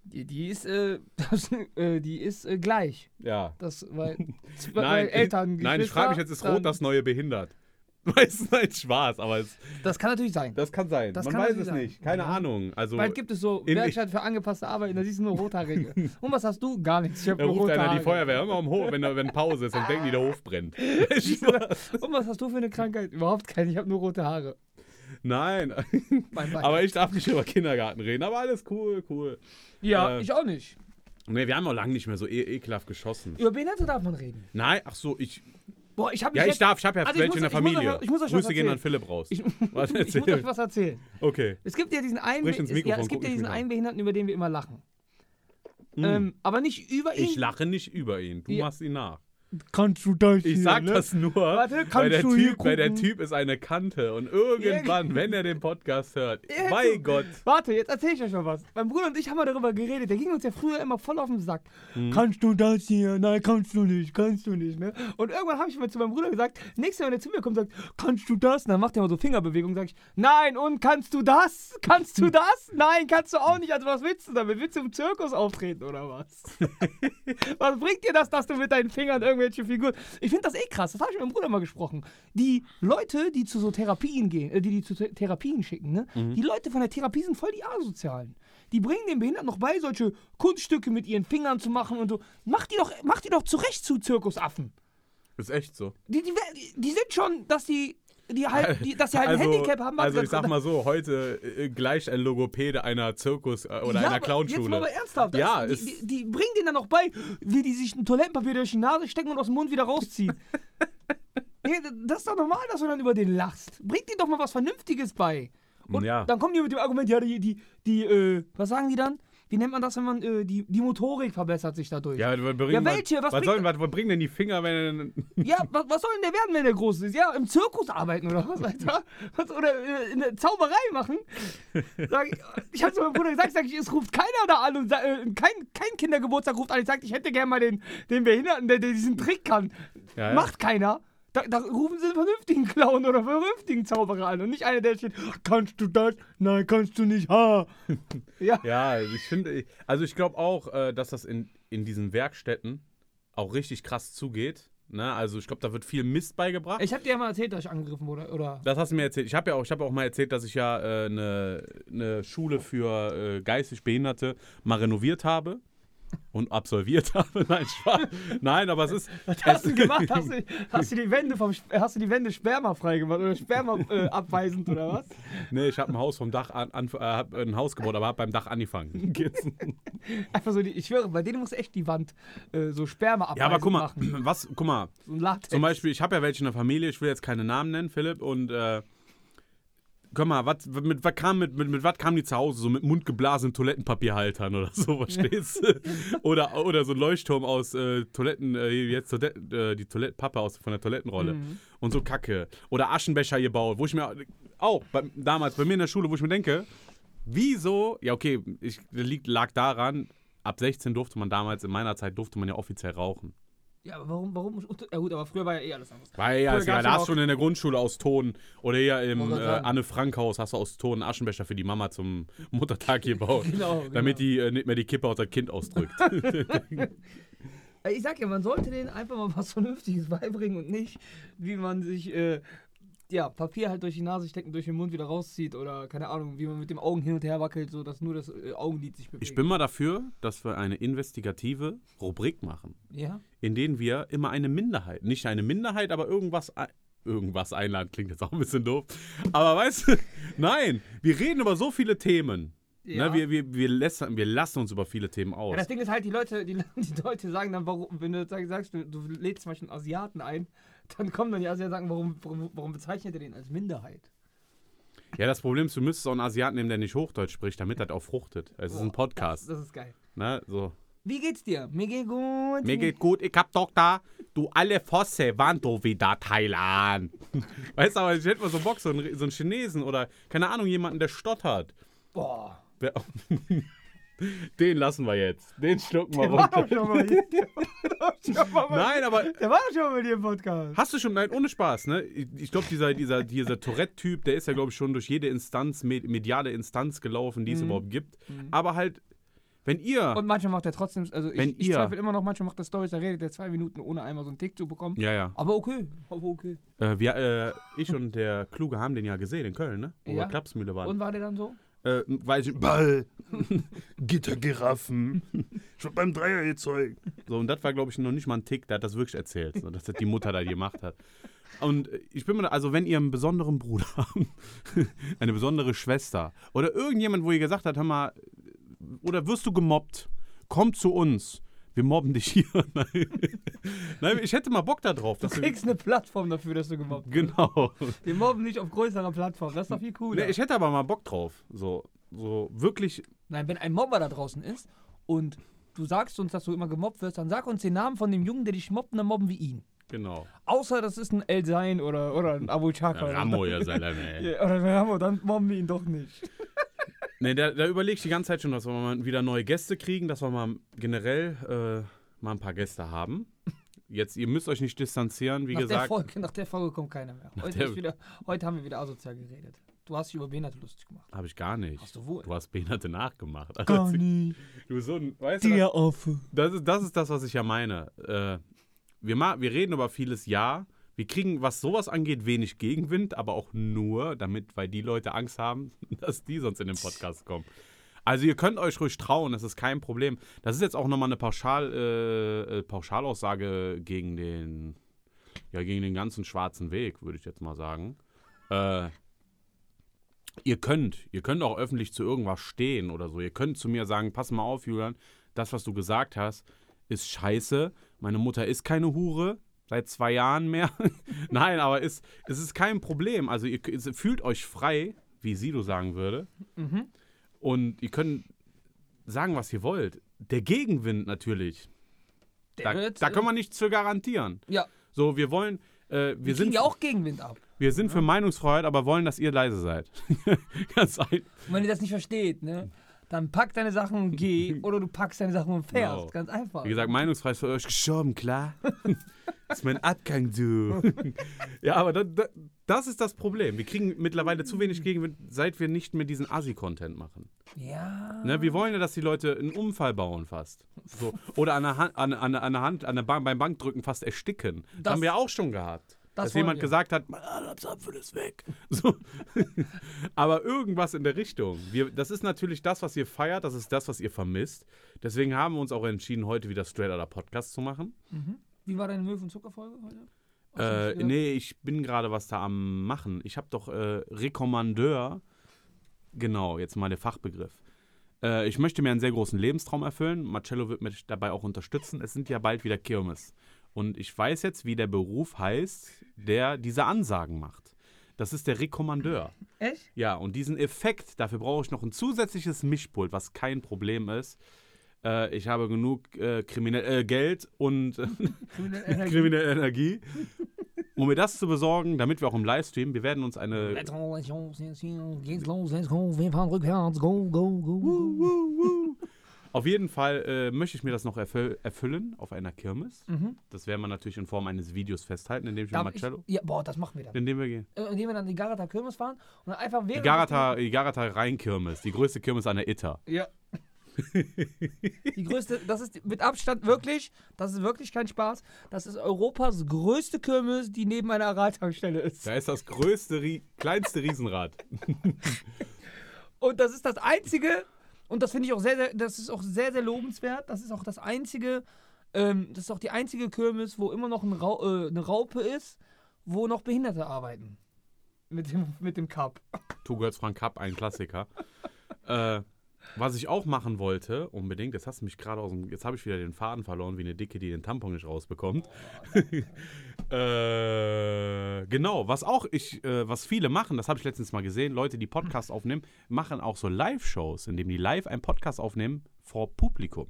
[SPEAKER 1] Die, die ist, äh, <laughs> das, äh, die ist äh, gleich.
[SPEAKER 2] Ja.
[SPEAKER 1] Das, weil, <laughs>
[SPEAKER 2] Nein,
[SPEAKER 1] Eltern,
[SPEAKER 2] ich, nein, ich frage mich jetzt, ist Rot das neue behindert? Weißt du, nein, Spaß, aber es,
[SPEAKER 1] Das kann natürlich sein.
[SPEAKER 2] das kann sein.
[SPEAKER 1] Das
[SPEAKER 2] Man
[SPEAKER 1] kann
[SPEAKER 2] weiß es
[SPEAKER 1] sein.
[SPEAKER 2] nicht. Keine
[SPEAKER 1] Ja.
[SPEAKER 2] Ahnung. Also,
[SPEAKER 1] Bald gibt es so Werkstatt für angepasste Arbeit, da siehst du nur Rothaarige. <laughs> Und was hast du? Gar nichts. Ich hab
[SPEAKER 2] da ruft einer die. Feuerwehr immer um Hof, wenn, wenn Pause ist, dann denken die, der Hof brennt.
[SPEAKER 1] Und was hast du für eine Krankheit? Überhaupt keine. Ich habe nur rote Haare.
[SPEAKER 2] Nein, aber ich darf nicht über Kindergarten reden. Aber alles cool, cool.
[SPEAKER 1] ja,
[SPEAKER 2] äh,
[SPEAKER 1] ich auch nicht.
[SPEAKER 2] Nee, wir haben auch lange nicht mehr so e ekelhaft geschossen.
[SPEAKER 1] Über Behinderte darf man reden.
[SPEAKER 2] Nein, ach so, ich.
[SPEAKER 1] Boah, ich habe
[SPEAKER 2] Ja, ich darf, ich habe ja
[SPEAKER 1] Also
[SPEAKER 2] welche in der
[SPEAKER 1] ich muss
[SPEAKER 2] Familie.
[SPEAKER 1] euch- ich muss euch was
[SPEAKER 2] Grüße gehen an. Philipp raus.
[SPEAKER 1] Ich, <laughs>
[SPEAKER 2] Was
[SPEAKER 1] ich muss euch was erzählen.
[SPEAKER 2] Okay.
[SPEAKER 1] Es gibt ja diesen einen, es, ja, es gibt ja diesen einen Behinderten, über den wir immer lachen.
[SPEAKER 2] Hm.
[SPEAKER 1] Ähm, aber nicht über ihn.
[SPEAKER 2] Ich lache nicht über ihn. Du
[SPEAKER 1] Ja.
[SPEAKER 2] machst ihn nach.
[SPEAKER 1] Kannst du das
[SPEAKER 2] Ich sag das nur,
[SPEAKER 1] Warte,
[SPEAKER 2] weil, der
[SPEAKER 1] hier
[SPEAKER 2] typ, weil der? Typ ist eine Kante und irgendwann, wenn er den Podcast hört,
[SPEAKER 1] du-
[SPEAKER 2] Gott.
[SPEAKER 1] Warte, jetzt erzähl ich euch mal was. Mein Bruder und ich haben mal darüber geredet. Der ging uns ja früher immer voll auf den Sack.
[SPEAKER 2] Hm.
[SPEAKER 1] Kannst du das hier? Nein, kannst du nicht, kannst du nicht. Ne? Und irgendwann habe ich mal zu meinem Bruder gesagt, nächstes Mal, wenn er zu mir kommt, sagt, kannst du das? Und dann macht er mal so Fingerbewegungen. Sag ich, nein, und kannst du das? Kannst du das? Nein, kannst du auch nicht. Also was willst du damit? Willst du im Zirkus auftreten oder was? <laughs> was bringt dir das, dass du mit deinen Fingern irgendwelche Figuren... Ich finde das eh krass. Das habe ich mit meinem Bruder mal gesprochen. Die Leute, die zu so Therapien gehen, äh, die die zu Th- Therapien schicken, ne? Die Leute von der Therapie sind voll die Asozialen. Die bringen den Behinderten noch bei, solche Kunststücke mit ihren Fingern zu machen und so. Mach die doch, mach die doch zurecht zu Zirkusaffen.
[SPEAKER 2] Ist echt so.
[SPEAKER 1] Die, die, die sind schon, dass die, die halt, die, dass sie halt ein Handicap haben.
[SPEAKER 2] also ich sag mal so, heute äh, gleicht ein Logopäde einer Zirkus- äh, oder
[SPEAKER 1] ja,
[SPEAKER 2] einer
[SPEAKER 1] aber Jetzt mal
[SPEAKER 2] Clownschule.
[SPEAKER 1] ernsthaft.
[SPEAKER 2] Ja,
[SPEAKER 1] das,
[SPEAKER 2] ist-
[SPEAKER 1] die, die, die bringen denen dann noch bei, wie die sich ein Toilettenpapier durch die Nase stecken und aus dem Mund wieder rausziehen. <laughs> nee, das ist doch normal, dass du dann über den lachst. Bring dir doch mal was Vernünftiges bei. Und
[SPEAKER 2] Ja.
[SPEAKER 1] dann kommen die mit dem Argument, ja, die, die, die äh, was sagen die dann? Wie nennt man das, wenn man, äh, die, die Motorik verbessert sich dadurch?
[SPEAKER 2] Ja,
[SPEAKER 1] Ja, welche? Was
[SPEAKER 2] Was, sollen, was, was bringen denn die Finger, wenn
[SPEAKER 1] Ja, was, was soll denn der werden, wenn der groß ist? Ja, im Zirkus arbeiten oder was, Alter? Was, oder äh, in der Zauberei machen? Sag ich ich hab's meinem Bruder gesagt, sag ich, es ruft keiner da an und äh, kein, kein Kindergeburtstag ruft an und sagt, ich hätte gerne mal den, den Behinderten, der, der diesen Trick kann.
[SPEAKER 2] Ja, ja.
[SPEAKER 1] Macht keiner. Da, da rufen sie einen vernünftigen Clown oder einen vernünftigen Zauberer an und nicht einer, der steht, kannst du das? Nein, kannst du nicht. Ha. <laughs> Ja.
[SPEAKER 2] Ja, also ich finde, also ich glaube auch, äh, dass das in, in diesen Werkstätten auch richtig krass zugeht. Ne? Also ich glaube, da wird viel Mist beigebracht.
[SPEAKER 1] Ich hab dir ja mal erzählt, dass ich angegriffen wurde, oder?
[SPEAKER 2] Das hast du mir erzählt. Ich habe ja auch, ich habe auch mal erzählt, dass ich ja eine äh, ne- ne Schule für äh, geistig Behinderte mal renoviert habe und absolviert habe. <laughs> Nein, Spaß. Nein, aber es ist. <laughs>
[SPEAKER 1] Was hast du gemacht? Hast du, <laughs> hast du die Wände vom hast du die Wände Sperma freigemacht oder Sperma äh, abweisend oder was?
[SPEAKER 2] Nee, ich habe ein Haus vom Dach an, an äh, ein Haus gebaut, aber habe beim Dach angefangen.
[SPEAKER 1] Einfach so die, ich schwöre, bei denen muss echt die Wand äh, so Sperma abweisend
[SPEAKER 2] Ja, aber guck mal,
[SPEAKER 1] machen.
[SPEAKER 2] was, guck mal,
[SPEAKER 1] So ein Latex.
[SPEAKER 2] Zum Beispiel, ich habe ja welche in der Familie, ich will jetzt keine Namen nennen, Philipp, und guck mal, wat, mit, was kam mit, mit, mit was kamen die zu Hause? So mit mundgeblasenen Toilettenpapierhaltern oder so, <laughs> verstehst du? oder, oder so ein Leuchtturm aus äh, Toiletten, äh, jetzt Toilett, äh, die Toilettenpappe aus von der Toilettenrolle
[SPEAKER 1] Mhm.
[SPEAKER 2] und so Kacke. Oder Aschenbecher gebaut, wo ich mir auch bei, damals bei mir in der Schule, wo ich mir denke, wieso, ja okay, ich, das liegt, lag daran, ab 16 durfte man damals, in meiner Zeit durfte man ja offiziell rauchen.
[SPEAKER 1] Ja, aber warum, warum? Ja gut, aber früher war ja eh alles anders.
[SPEAKER 2] Weil ja, ist ja
[SPEAKER 1] gab's
[SPEAKER 2] da hast du schon in der Grundschule aus Ton oder hier im äh. Anne-Frank-Haus hast du aus Ton einen Aschenbecher für die Mama zum <laughs> Muttertag gebaut. <laughs>
[SPEAKER 1] Genau,
[SPEAKER 2] Damit
[SPEAKER 1] genau.
[SPEAKER 2] die äh, nicht mehr die Kippe aus das Kind ausdrückt. <laughs>
[SPEAKER 1] Ich sag ja, man sollte denen einfach mal was Vernünftiges beibringen und nicht, wie man sich, äh, ja, Papier halt durch die Nase stecken, durch den Mund wieder rauszieht oder keine Ahnung, wie man mit dem Augen hin und her wackelt, so dass nur das äh, Augenlid sich bewegt.
[SPEAKER 2] ich bin mal dafür, dass wir eine investigative Rubrik machen,
[SPEAKER 1] Ja?
[SPEAKER 2] in denen wir immer eine Minderheit, nicht eine Minderheit, aber irgendwas, irgendwas einladen, klingt jetzt auch ein bisschen doof. Aber weißt du, <laughs> nein, wir reden über so viele Themen.
[SPEAKER 1] Ja.
[SPEAKER 2] Ne, wir, wir, wir, lassen, wir lassen uns über viele Themen aus.
[SPEAKER 1] Ja, das Ding ist halt, die Leute, die, <laughs> die Leute sagen dann, warum, wenn du sag- sagst, du, du lädst zum Beispiel einen Asiaten ein, dann kommen dann die Asiaten sagen, warum, warum, warum bezeichnet ihr den als Minderheit?
[SPEAKER 2] Ja, das Problem ist, du müsstest auch einen Asiaten nehmen, der nicht Hochdeutsch spricht, damit das auch fruchtet. Es ist ein Podcast.
[SPEAKER 1] Das, das ist geil.
[SPEAKER 2] Ne? So.
[SPEAKER 1] Wie geht's dir? Mir geht gut.
[SPEAKER 2] Mir geht gut, ich hab doch da, du alle Fosse, wann du wieder Thailand. <laughs> weißt du, aber ich hätte mal so Bock, so einen, so einen Chinesen oder, keine Ahnung, jemanden, der stottert.
[SPEAKER 1] Boah.
[SPEAKER 2] Wer- <laughs> Den lassen wir jetzt. Den schlucken wir runter.
[SPEAKER 1] hier.
[SPEAKER 2] Nein, aber
[SPEAKER 1] Der war doch schon mal bei dir im Podcast.
[SPEAKER 2] Hast du schon, nein, ohne Spaß, ne? Ich, glaube, dieser, dieser, dieser Tourette-Typ, der ist ja, glaube ich, schon durch jede Instanz, med- mediale Instanz gelaufen, die es überhaupt gibt. Aber halt, wenn ihr.
[SPEAKER 1] Und manchmal macht er trotzdem, also ich,
[SPEAKER 2] Wenn
[SPEAKER 1] ich
[SPEAKER 2] ihr-
[SPEAKER 1] zweifle immer noch, manchmal macht er Stories, da redet er zwei Minuten, ohne einmal so einen Tick zu bekommen.
[SPEAKER 2] ja, ja.
[SPEAKER 1] Aber okay, aber okay.
[SPEAKER 2] Äh, wir, äh, ich und der Kluge haben den ja gesehen in Köln, ne? Wo wir
[SPEAKER 1] Ja.
[SPEAKER 2] Klapsmühle waren.
[SPEAKER 1] Und war der dann so?
[SPEAKER 2] Äh, weiß ich, Ball, <laughs> Gittergiraffen. Hab beim Dreier gezeugt. So, und das war, glaube ich, noch nicht mal ein Tick, der hat das wirklich erzählt, so, dass das die Mutter da gemacht hat. Und äh, ich bin mir, da- also wenn ihr einen besonderen Bruder <laughs> habt, eine besondere Schwester oder irgendjemand, wo ihr gesagt habt, hör mal, oder wirst du gemobbt, komm zu uns. Wir mobben dich hier. <laughs> Nein. Nein, ich hätte mal Bock da drauf.
[SPEAKER 1] Du kriegst eine Plattform dafür, dass du gemobbt wirst.
[SPEAKER 2] Genau.
[SPEAKER 1] Wir mobben nicht auf größerer Plattform, das ist doch viel cooler.
[SPEAKER 2] Nee, ich hätte aber mal Bock drauf. So, so wirklich
[SPEAKER 1] Nein, wenn ein Mobber da draußen ist und du sagst uns, dass du immer gemobbt wirst, dann sag uns den Namen von dem Jungen, der dich mobbt, und dann mobben wir ihn.
[SPEAKER 2] Genau.
[SPEAKER 1] Außer das ist ein El Sein oder, oder ein Abu Chaka.
[SPEAKER 2] Ramo, ja, Salame. <laughs>
[SPEAKER 1] Oder ein Ramo, dann mobben wir ihn doch nicht. <laughs>
[SPEAKER 2] Nee, da, da überlege ich die ganze Zeit schon, dass wir mal wieder neue Gäste kriegen, dass wir mal generell äh, mal ein paar Gäste haben. Jetzt, ihr müsst euch nicht distanzieren, wie
[SPEAKER 1] nach, der
[SPEAKER 2] gesagt.
[SPEAKER 1] Folge, nach der Folge kommt keiner mehr. <laughs> Heute,
[SPEAKER 2] der-
[SPEAKER 1] ist wieder, heute haben wir wieder asozial geredet. Du hast dich über Behinderte lustig gemacht.
[SPEAKER 2] Habe ich gar nicht.
[SPEAKER 1] Hast du wohl.
[SPEAKER 2] Du hast Behinderte nachgemacht.
[SPEAKER 1] Gar nicht.
[SPEAKER 2] Du so ein, weißt du, das,
[SPEAKER 1] Der
[SPEAKER 2] das, ist, das ist das, was ich ja meine. Äh, wir, ma wir reden über vieles, ja. Wir kriegen, was sowas angeht, wenig Gegenwind, aber auch nur, damit, weil die Leute Angst haben, <laughs> dass die sonst in den Podcast kommen. Also ihr könnt euch ruhig trauen, das ist kein Problem. Das ist jetzt auch nochmal eine Pauschal, äh, äh, Pauschalaussage gegen den, ja, gegen den ganzen schwarzen Weg, würde ich jetzt mal sagen. Äh, ihr könnt, ihr könnt auch öffentlich zu irgendwas stehen oder so. Ihr könnt zu mir sagen, pass mal auf, Julian, das, was du gesagt hast, ist scheiße. Meine Mutter ist keine Hure, seit zwei Jahren mehr. <laughs> Nein, aber ist, es ist kein Problem. Also ihr fühlt euch frei, wie Sido sagen würde.
[SPEAKER 1] Mhm.
[SPEAKER 2] Und ihr könnt sagen, was ihr wollt. Der Gegenwind natürlich.
[SPEAKER 1] Der
[SPEAKER 2] Da,
[SPEAKER 1] wird,
[SPEAKER 2] da können wir nicht für garantieren.
[SPEAKER 1] Ja,
[SPEAKER 2] So, wir wollen, äh, wir,
[SPEAKER 1] wir
[SPEAKER 2] sind,
[SPEAKER 1] ja auch Gegenwind ab.
[SPEAKER 2] wir sind für Meinungsfreiheit, aber wollen, dass ihr leise seid. <laughs> Ganz einfach.
[SPEAKER 1] Und wenn ihr das nicht versteht, ne, dann pack deine Sachen und geh <laughs> oder du packst deine Sachen und fährst.
[SPEAKER 2] Genau.
[SPEAKER 1] Ganz einfach.
[SPEAKER 2] Wie gesagt, Meinungsfreiheit ist für euch gestorben, klar? <laughs> das ist mein Abgang, du. <laughs> ja, aber da, da, das ist das Problem. Wir kriegen mittlerweile zu wenig Gegenwind, seit wir nicht mehr diesen Assi-Content machen.
[SPEAKER 1] Ja.
[SPEAKER 2] Ne, wir wollen ja, dass die Leute einen Unfall bauen fast. So. Oder an der Hand, an, an, an der Hand an der Bank, beim Bankdrücken fast ersticken. Das,
[SPEAKER 1] Das-
[SPEAKER 2] haben wir auch schon gehabt.
[SPEAKER 1] Das
[SPEAKER 2] dass jemand
[SPEAKER 1] wir.
[SPEAKER 2] gesagt hat, mein Adamsapfel ist weg. <laughs> So. <laughs> Aber irgendwas in der Richtung. Wir, das ist natürlich das, was ihr feiert, das ist das, was ihr vermisst. Deswegen haben wir uns auch entschieden, heute wieder Straight Outta Podcast zu machen.
[SPEAKER 1] Mhm. Wie war deine Möwen Zuckerfolge heute?
[SPEAKER 2] Äh, nee, ich bin gerade was da am machen. Ich habe doch äh, Rekommandeur. Genau, jetzt mal der Fachbegriff. Äh, ich möchte mir einen sehr großen Lebenstraum erfüllen. Marcello wird mich dabei auch unterstützen. Es sind ja bald wieder Kirmes. Und ich weiß jetzt, wie der Beruf heißt, der diese Ansagen macht. Das ist der Rekommandeur.
[SPEAKER 1] Echt?
[SPEAKER 2] Ja, und diesen Effekt, dafür brauche ich noch ein zusätzliches Mischpult, was kein Problem ist. Äh, ich habe genug äh, kriminell, äh, Geld und
[SPEAKER 1] Kriminelle Energie.
[SPEAKER 2] kriminelle Energie, um mir das zu besorgen, damit wir auch im Livestream, wir werden uns eine.
[SPEAKER 1] Let's go, let's go, geht's los, let's go, wir fahren rückwärts, go, go, go, go.
[SPEAKER 2] Auf jeden Fall äh, möchte ich mir das noch erfüll erfüllen auf einer Kirmes.
[SPEAKER 1] Mhm.
[SPEAKER 2] Das werden wir natürlich in Form eines Videos festhalten, indem ich mit
[SPEAKER 1] Darf ich,
[SPEAKER 2] Marcello.
[SPEAKER 1] ja, boah, das machen wir dann.
[SPEAKER 2] Indem wir gehen.
[SPEAKER 1] Äh, Indem wir dann die Garata Kirmes fahren und dann einfach während
[SPEAKER 2] Die Garata, die Garata Rhein-Kirmes, die größte Kirmes an der Itter.
[SPEAKER 1] Ja. <laughs> Die größte, das ist mit Abstand wirklich, das ist wirklich kein Spaß. Das ist Europas größte Kirmes, die neben einer Radtankstelle ist.
[SPEAKER 2] Da ist das größte, kleinste Riesenrad. <laughs>
[SPEAKER 1] Und das ist das einzige, und das finde ich auch sehr, sehr, das ist auch sehr, sehr lobenswert. Das ist auch das einzige, ähm, das ist auch die einzige Kirmes, wo immer noch ein Rau äh, eine Raupe ist, wo noch Behinderte arbeiten. Mit dem, mit dem Cup.
[SPEAKER 2] Two Girls Frank Cup, ein Klassiker. <laughs> äh, was ich auch machen wollte, unbedingt, jetzt hast du mich gerade aus dem, jetzt habe ich wieder den Faden verloren, wie eine Dicke, die den Tampon nicht rausbekommt. <laughs> äh, genau, was auch ich, äh, was viele machen, das habe ich letztens mal gesehen, Leute, die Podcasts aufnehmen, machen auch so Live-Shows, indem die live einen Podcast aufnehmen vor Publikum.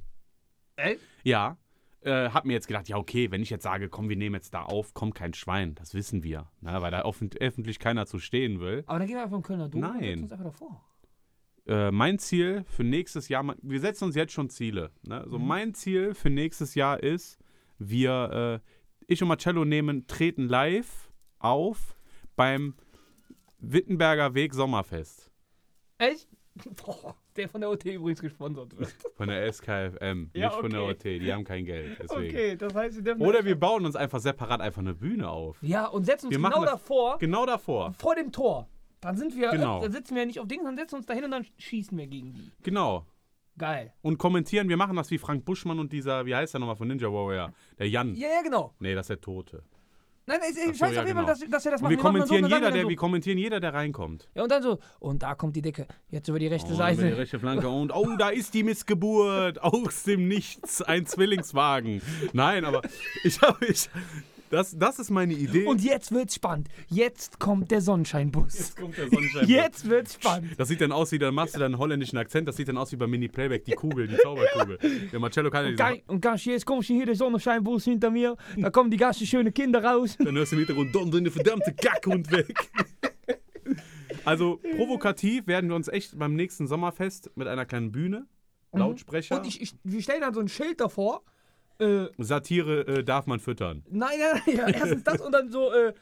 [SPEAKER 1] Ey?
[SPEAKER 2] Ja. Äh, hab mir jetzt gedacht, ja, okay, wenn ich jetzt sage, komm, wir nehmen jetzt da auf, kommt kein Schwein. Das wissen wir. Ne, weil da öffentlich keiner zu stehen will.
[SPEAKER 1] Aber dann gehen wir einfach im Kölner Dom und
[SPEAKER 2] Nein.
[SPEAKER 1] setzen uns einfach davor.
[SPEAKER 2] Äh, mein Ziel für nächstes Jahr, wir setzen uns jetzt schon Ziele. Ne? So,
[SPEAKER 1] Mhm.
[SPEAKER 2] mein Ziel für nächstes Jahr ist, wir, äh, ich und Marcello nehmen, treten live auf beim Wittenberger Weg Sommerfest.
[SPEAKER 1] Echt? <laughs> Boah, der von der OT übrigens gesponsert wird. <laughs>
[SPEAKER 2] Von der SKFM,
[SPEAKER 1] Ja,
[SPEAKER 2] nicht von der
[SPEAKER 1] okay.
[SPEAKER 2] OT. Die haben kein Geld. <laughs> Deswegen.
[SPEAKER 1] Okay, das heißt, wir dürfen.
[SPEAKER 2] Oder wir bauen uns einfach separat einfach eine Bühne auf.
[SPEAKER 1] Ja, und setzen uns
[SPEAKER 2] Wir
[SPEAKER 1] genau davor,
[SPEAKER 2] Genau davor.
[SPEAKER 1] vor dem Tor. Dann sind wir,
[SPEAKER 2] Genau.
[SPEAKER 1] dann sitzen wir nicht auf Dings, dann setzen wir uns dahin und dann schießen wir gegen die.
[SPEAKER 2] Genau.
[SPEAKER 1] Geil.
[SPEAKER 2] Und kommentieren, wir machen das wie Frank Buschmann und dieser, wie heißt der nochmal von Ninja Warrior? Der Jan.
[SPEAKER 1] Ja, ja, genau.
[SPEAKER 2] Nee, das ist der Tote.
[SPEAKER 1] Nein, ich,
[SPEAKER 2] so,
[SPEAKER 1] weiß auf jeden Fall,
[SPEAKER 2] genau.
[SPEAKER 1] dass, dass wir das machen.
[SPEAKER 2] wir
[SPEAKER 1] machen so,
[SPEAKER 2] kommentieren,
[SPEAKER 1] und dann
[SPEAKER 2] jeder, der,
[SPEAKER 1] wir
[SPEAKER 2] wir kommentieren jeder, der reinkommt.
[SPEAKER 1] so. Ja, und dann so, und da kommt die Decke. Jetzt über die rechte
[SPEAKER 2] Oh,
[SPEAKER 1] Seite.
[SPEAKER 2] über die rechte Flanke und oh, da ist die Missgeburt <laughs> aus dem Nichts, ein Zwillingswagen. Nein, aber ich habe ich das, das ist meine Idee.
[SPEAKER 1] Und jetzt wird's spannend. Jetzt kommt der Sonnenscheinbus.
[SPEAKER 2] jetzt kommt der Sonnenschein.
[SPEAKER 1] Jetzt wird's spannend.
[SPEAKER 2] Das sieht dann aus wie, dann machst du dann einen holländischen Akzent, das sieht dann aus wie bei Mini Playback, die Kugel, die Zauberkugel. <laughs> Der Marcello kann ja
[SPEAKER 1] Und, und ganz jetzt kommt hier der Sonnenscheinbus hinter mir. Da kommen die ganzen schönen Kinder raus.
[SPEAKER 2] dann hörst du im Hintergrund, donnert in der verdammte Kackhund weg. <laughs> Also provokativ werden wir uns echt beim nächsten Sommerfest mit einer kleinen Bühne, Lautsprecher,
[SPEAKER 1] Und ich, ich, wir stellen dann so ein Schild davor. Äh,
[SPEAKER 2] Satire äh, darf man füttern.
[SPEAKER 1] nein, nein, nein, ja, erstens das und dann so, äh,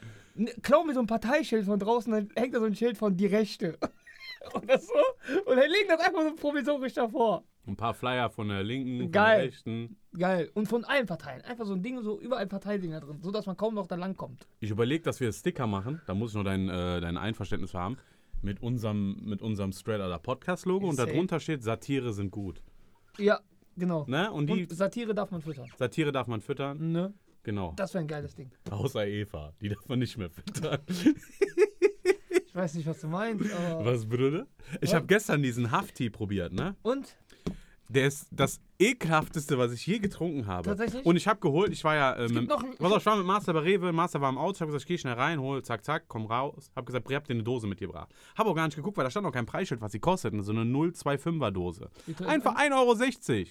[SPEAKER 1] klauen wir so ein Parteischild von draußen, dann hängt da so ein Schild von die Rechte. <laughs> Oder so. Und dann legen das einfach so provisorisch davor.
[SPEAKER 2] Ein paar Flyer von der Linken, von
[SPEAKER 1] Geil.
[SPEAKER 2] der Rechten.
[SPEAKER 1] Geil. Und von allen Parteien. Einfach so ein Ding, so überall Parteidinger drin, so dass man kaum noch da lang kommt.
[SPEAKER 2] Ich überlege, dass wir Sticker machen. Da muss ich nur dein, äh, dein Einverständnis haben. Mit unserem, mit unserem Straight Podcast-Logo. Und darunter steht, Satire sind gut.
[SPEAKER 1] Ja, genau.
[SPEAKER 2] Ne? Und die
[SPEAKER 1] Und Satire darf man füttern.
[SPEAKER 2] Satire darf man füttern.
[SPEAKER 1] Ne?
[SPEAKER 2] Genau.
[SPEAKER 1] Das wäre ein geiles Ding.
[SPEAKER 2] Außer Eva. Die darf man nicht mehr füttern. <laughs>
[SPEAKER 1] Ich weiß nicht, was du meinst, aber.
[SPEAKER 2] Was, Bruder? Ich habe gestern diesen Hafti probiert, ne?
[SPEAKER 1] Und?
[SPEAKER 2] Der ist das ekelhafteste, was ich je getrunken habe.
[SPEAKER 1] Tatsächlich?
[SPEAKER 2] Und ich habe geholt, ich war ja. Äh,
[SPEAKER 1] gibt
[SPEAKER 2] mit,
[SPEAKER 1] noch
[SPEAKER 2] pass auf, ich war mit Master bei Rewe, Master war im Auto, ich habe gesagt, ich gehe schnell rein, hol, zack, zack, komm raus. Hab gesagt, Bre, habt ihr eine Dose mitgebracht? Hab auch gar nicht geguckt, weil da stand auch kein Preisschild, was sie kostet. So eine 025er Dose. Einfach 1,60 Euro.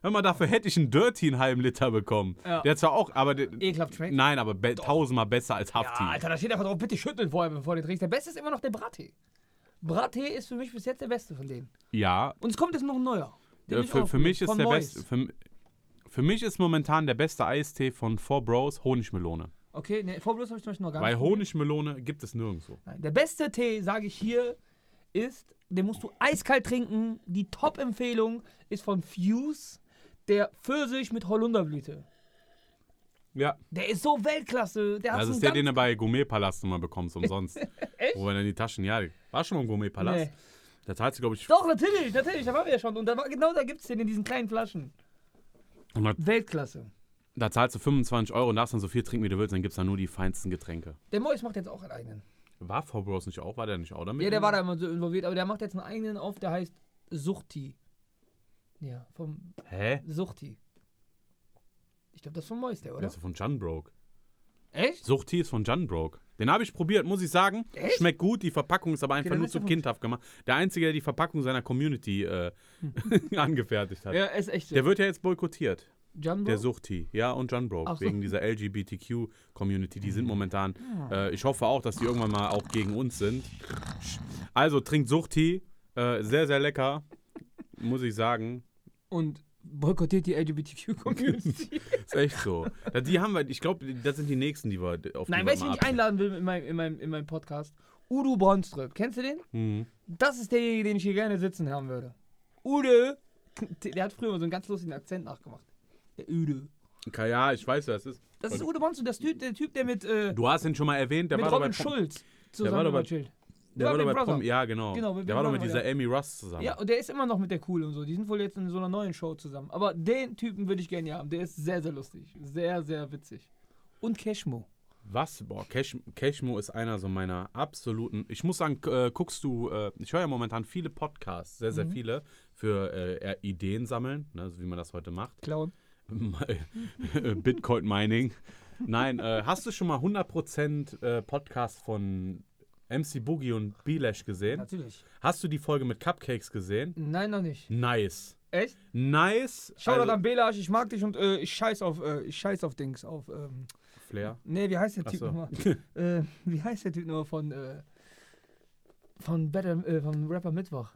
[SPEAKER 2] Hör mal, dafür hätte ich einen Dirty einen halben Liter bekommen.
[SPEAKER 1] Ja.
[SPEAKER 2] Der hat zwar auch, aber.
[SPEAKER 1] Ekelhaft schmeckt.
[SPEAKER 2] nein, aber be tausendmal besser als Hafti.
[SPEAKER 1] Ja, Alter, da steht einfach drauf, bitte schütteln vorher, bevor du trinkst. Der beste ist immer noch der Brattee. Brattee ist für mich bis jetzt der beste von denen.
[SPEAKER 2] ja,
[SPEAKER 1] Und es kommt jetzt noch ein neuer.
[SPEAKER 2] Äh, für, für mich ist der beste. Für, für mich ist momentan der beste Eistee von Four Bros Honigmelone.
[SPEAKER 1] Okay, ne, Vorblos habe ich zum Beispiel noch gar
[SPEAKER 2] Weil
[SPEAKER 1] nicht.
[SPEAKER 2] Honigmelone gibt es nirgendwo.
[SPEAKER 1] Nein, der beste Tee, sage ich hier, ist, den musst du eiskalt trinken. Die Top-Empfehlung ist von Fuse, der Pfirsich mit Holunderblüte.
[SPEAKER 2] Ja.
[SPEAKER 1] Der ist so Weltklasse. Der
[SPEAKER 2] Das ist der, den du bei Gourmetpalast immer bekommst, umsonst. <laughs>
[SPEAKER 1] Echt?
[SPEAKER 2] Wo wir dann die Taschen, ja, war schon mal im Gourmetpalast.
[SPEAKER 1] Nee.
[SPEAKER 2] Da zahlst du, glaube ich,
[SPEAKER 1] Doch, natürlich, natürlich, da waren wir ja schon. Und da war, genau da gibt es den in diesen kleinen Flaschen.
[SPEAKER 2] 100
[SPEAKER 1] Weltklasse.
[SPEAKER 2] da zahlst du 25 Euro und darfst dann so viel trinken, wie du willst, dann gibt es dann nur die feinsten Getränke.
[SPEAKER 1] Der Mois macht jetzt auch einen eigenen.
[SPEAKER 2] War Four Bros nicht auch? War der nicht auch damit?
[SPEAKER 1] Ja, der war da immer so involviert, aber der macht jetzt einen eigenen auf, der heißt Suchti. Ja, vom
[SPEAKER 2] Hä?
[SPEAKER 1] Suchti. Ich glaube, das ist von Mois, der,
[SPEAKER 2] Der
[SPEAKER 1] oder?
[SPEAKER 2] ist von Junbroke.
[SPEAKER 1] Echt?
[SPEAKER 2] Suchti ist von Junbroke. Den habe ich probiert, muss ich sagen.
[SPEAKER 1] Echt?
[SPEAKER 2] Schmeckt gut, die Verpackung ist aber einfach
[SPEAKER 1] dann
[SPEAKER 2] nur zu kindhaft gemacht. Der Einzige, der die Verpackung seiner Community äh, <laughs> angefertigt hat.
[SPEAKER 1] Ja, ist echt so.
[SPEAKER 2] Der wird ja jetzt boykottiert.
[SPEAKER 1] Jumbo?
[SPEAKER 2] Der Suchti, ja, und Junbroke,
[SPEAKER 1] Ach so.
[SPEAKER 2] wegen dieser LGBTQ-Community. Die sind momentan, äh, ich hoffe auch, dass die irgendwann mal auch gegen uns sind. Also, trinkt Suchti, äh, sehr, sehr lecker, muss ich sagen.
[SPEAKER 1] Und boykottiert die LGBTQ-Community. <laughs>
[SPEAKER 2] Ist echt so. Die haben wir, ich glaube, das sind die nächsten, die wir auf
[SPEAKER 1] Nein,
[SPEAKER 2] mal
[SPEAKER 1] ich einladen will in meinem, in meinem, in meinem Podcast? Udo Bronström. Kennst du den?
[SPEAKER 2] Mhm.
[SPEAKER 1] Das ist derjenige, den ich hier gerne sitzen haben würde. Udo. <laughs> Der hat früher mal so einen ganz lustigen Akzent nachgemacht. Der Udo.
[SPEAKER 2] Ja, ich weiß, wer es ist.
[SPEAKER 1] Das ist Udo Bronström, das Typ, der Typ, der mit, äh,
[SPEAKER 2] Du hast ihn schon mal erwähnt, der
[SPEAKER 1] mit
[SPEAKER 2] war doch bei
[SPEAKER 1] Robin Schulz
[SPEAKER 2] war
[SPEAKER 1] zusammen
[SPEAKER 2] doch bei-
[SPEAKER 1] chillt.
[SPEAKER 2] Der war doch bei. Prom Ja, genau.
[SPEAKER 1] Genau,
[SPEAKER 2] der war doch mit dieser Amy Russ zusammen.
[SPEAKER 1] Ja, und der ist immer noch mit der Cool und so. Die sind wohl jetzt in so einer neuen Show zusammen. Aber den Typen würde ich gerne haben. Der ist sehr, sehr lustig. Sehr, sehr witzig. Und Cashmo.
[SPEAKER 2] Was? Boah, Cash, Cashmo ist einer so meiner absoluten. Ich muss sagen, äh, guckst du, äh, ich höre ja momentan viele Podcasts, sehr,
[SPEAKER 1] Mhm.
[SPEAKER 2] sehr viele, für äh, Ideen sammeln, ne, so wie man das heute macht.
[SPEAKER 1] Clown. <laughs>
[SPEAKER 2] Bitcoin Mining. Nein, äh, hast du schon mal 100% äh, Podcast von MC Boogie und Bilash gesehen?
[SPEAKER 1] Natürlich.
[SPEAKER 2] Hast du die Folge mit Cupcakes gesehen?
[SPEAKER 1] Nein, noch nicht.
[SPEAKER 2] Nice.
[SPEAKER 1] Echt?
[SPEAKER 2] Nice.
[SPEAKER 1] Schau
[SPEAKER 2] also,
[SPEAKER 1] an Belasch, ich mag dich und äh, ich scheiß auf, äh, ich scheiß auf Dings, auf, ähm,
[SPEAKER 2] Flair.
[SPEAKER 1] nee, wie heißt der Typ
[SPEAKER 2] so.
[SPEAKER 1] nochmal? <laughs> äh, wie heißt der Typ nochmal von, äh, von Better, äh, von Rapper Mittwoch?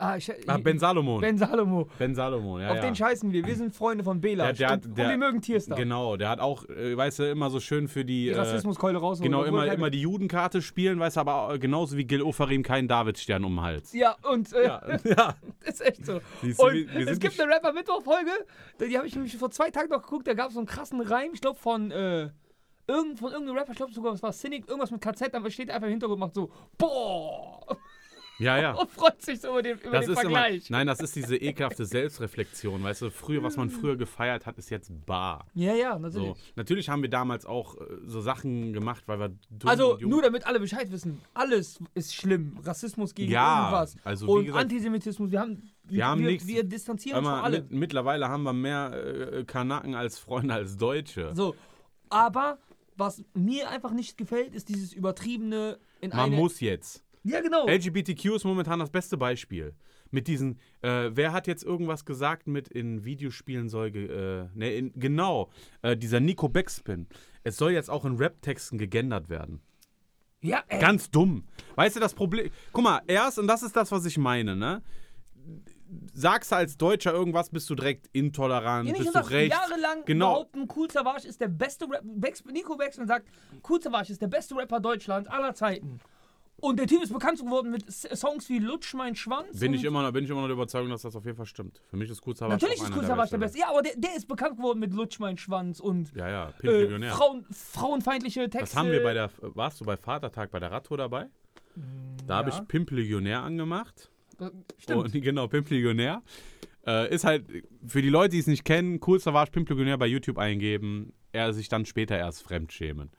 [SPEAKER 1] Ah, ich,
[SPEAKER 2] Ah, Ben Salomon. Ben,
[SPEAKER 1] Ben Salomo.
[SPEAKER 2] Salomon, ja.
[SPEAKER 1] auf
[SPEAKER 2] ja.
[SPEAKER 1] den scheißen wir. Wir sind Freunde von
[SPEAKER 2] der hat-
[SPEAKER 1] und,
[SPEAKER 2] der-
[SPEAKER 1] und wir mögen Tierstar.
[SPEAKER 2] Genau, der hat auch, äh, weißt du, immer so schön für die.
[SPEAKER 1] Die
[SPEAKER 2] äh,
[SPEAKER 1] Rassismuskeule raus.
[SPEAKER 2] Genau, immer, immer die Judenkarte spielen, weißt du, aber auch, genauso wie Gil Ofarim keinen Davidstern um den Hals.
[SPEAKER 1] Ja, und äh,
[SPEAKER 2] Ja, <laughs> ja. <laughs>
[SPEAKER 1] ist echt so.
[SPEAKER 2] Siehst du,
[SPEAKER 1] Und
[SPEAKER 2] wir- wir
[SPEAKER 1] es gibt eine Rapper-Mittwoch-Folge, die habe ich nämlich vor zwei Tagen noch geguckt, da gab es so einen krassen Reim, ich glaube von, äh, irgend, von irgendeinem Rapper, ich glaube sogar, es war Cynic, irgendwas mit KZ, aber steht einfach im Hintergrund und macht so, boah,
[SPEAKER 2] Ja, ja.
[SPEAKER 1] und <laughs> freut sich so über den, über
[SPEAKER 2] Das
[SPEAKER 1] den
[SPEAKER 2] ist immer,
[SPEAKER 1] Vergleich.
[SPEAKER 2] nein, das ist diese ekelhafte Selbstreflexion, weißt du, früher, was man früher gefeiert hat, ist jetzt bar.
[SPEAKER 1] ja, ja, natürlich.
[SPEAKER 2] So. Natürlich haben wir damals auch äh, so Sachen gemacht, weil wir dumm
[SPEAKER 1] Also, nur damit alle Bescheid wissen, alles ist schlimm. Rassismus gegen
[SPEAKER 2] Ja,
[SPEAKER 1] irgendwas.
[SPEAKER 2] also
[SPEAKER 1] und
[SPEAKER 2] gesagt-
[SPEAKER 1] Antisemitismus, wir haben, wir,
[SPEAKER 2] haben
[SPEAKER 1] wir,
[SPEAKER 2] nichts-
[SPEAKER 1] wir distanzieren uns von allem.
[SPEAKER 2] mit, mittlerweile haben wir mehr äh, Kanaken als Freunde als Deutsche.
[SPEAKER 1] So, aber was mir einfach nicht gefällt, ist dieses übertriebene in
[SPEAKER 2] Man
[SPEAKER 1] eine...
[SPEAKER 2] muss jetzt.
[SPEAKER 1] Ja, genau.
[SPEAKER 2] LGBTQ ist momentan das beste Beispiel. Mit diesen, äh, wer hat jetzt irgendwas gesagt mit in Videospielen soll, ge, äh, ne, in, genau, äh, dieser Nico Backspin. Es soll jetzt auch in Rap-Texten gegendert werden.
[SPEAKER 1] Ja, ey.
[SPEAKER 2] Ganz dumm. Weißt du, das Problem. Guck mal, erst, und das ist das, was ich meine, ne? Sagst du als Deutscher irgendwas, bist du direkt intolerant,
[SPEAKER 1] Ja,
[SPEAKER 2] bist du
[SPEAKER 1] das,
[SPEAKER 2] rechts.
[SPEAKER 1] jahrelang
[SPEAKER 2] Genau.
[SPEAKER 1] behaupten, Cool Savage ist der beste Rapper. Nico Beckspin sagt, Cool Savage ist der beste Rapper Deutschlands aller Zeiten. Und der Typ ist bekannt geworden mit Songs wie Lutsch mein Schwanz.
[SPEAKER 2] Bin ich, immer noch, bin ich immer noch der Überzeugung, dass das auf jeden Fall stimmt. Für mich ist Kurz
[SPEAKER 1] Natürlich ist Cool Savage der beste. Ja, aber der, der ist bekannt geworden mit Lutsch mein Schwanz und
[SPEAKER 2] Ja, ja, Pimp
[SPEAKER 1] äh,
[SPEAKER 2] Millionär.
[SPEAKER 1] Frauen, frauenfeindliche Texte.
[SPEAKER 2] Was haben wir bei der. Warst du bei Vatertag bei der Radtour dabei? Da habe
[SPEAKER 1] ja.
[SPEAKER 2] ich Pimp Legionär angemacht.
[SPEAKER 1] Stimmt.
[SPEAKER 2] Und, <laughs> genau, Pimp Legionär. Äh, ist halt, für die Leute, die es nicht kennen, Cool Savage Pimp Legionär bei YouTube eingeben, er sich dann später erst fremdschämen.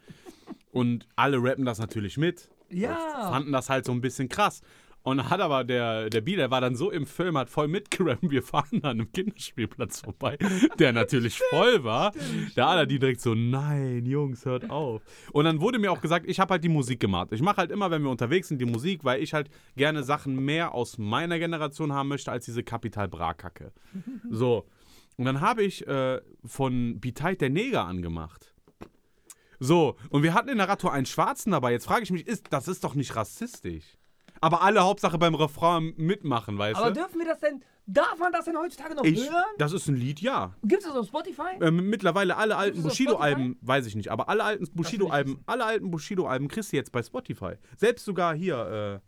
[SPEAKER 2] Und alle rappen das natürlich mit.
[SPEAKER 1] Ja.
[SPEAKER 2] Fanden das halt so ein bisschen krass. Und hat aber der, der B, der war dann so im Film, hat voll mitgerappt. Wir fahren an einem Kinderspielplatz vorbei, der natürlich <laughs> voll war. Der Aladdin direkt so, nein, Jungs, hört auf. Und dann wurde mir auch gesagt, ich habe halt die Musik gemacht. Ich mache halt immer, wenn wir unterwegs sind, die Musik, weil ich halt gerne Sachen mehr aus meiner Generation haben möchte, als diese Kapital Bra-Kacke. <laughs> So. Und dann habe ich äh, von Biteit der Neger angemacht. So, und wir hatten in der Radtour einen Schwarzen dabei. Jetzt frage ich mich, ist, das ist doch nicht rassistisch. Aber alle Hauptsache beim Refrain mitmachen, weißt
[SPEAKER 1] Aber
[SPEAKER 2] du?
[SPEAKER 1] dürfen wir das denn, darf man das denn heutzutage noch
[SPEAKER 2] Ich,
[SPEAKER 1] hören?
[SPEAKER 2] das ist ein Lied, ja.
[SPEAKER 1] Gibt es das auf Spotify?
[SPEAKER 2] Ähm, mittlerweile alle alten Bushido-Alben, weiß ich nicht, aber alle alten Bushido-Alben, alle alten Bushido-Alben kriegst du jetzt bei Spotify. Selbst sogar hier,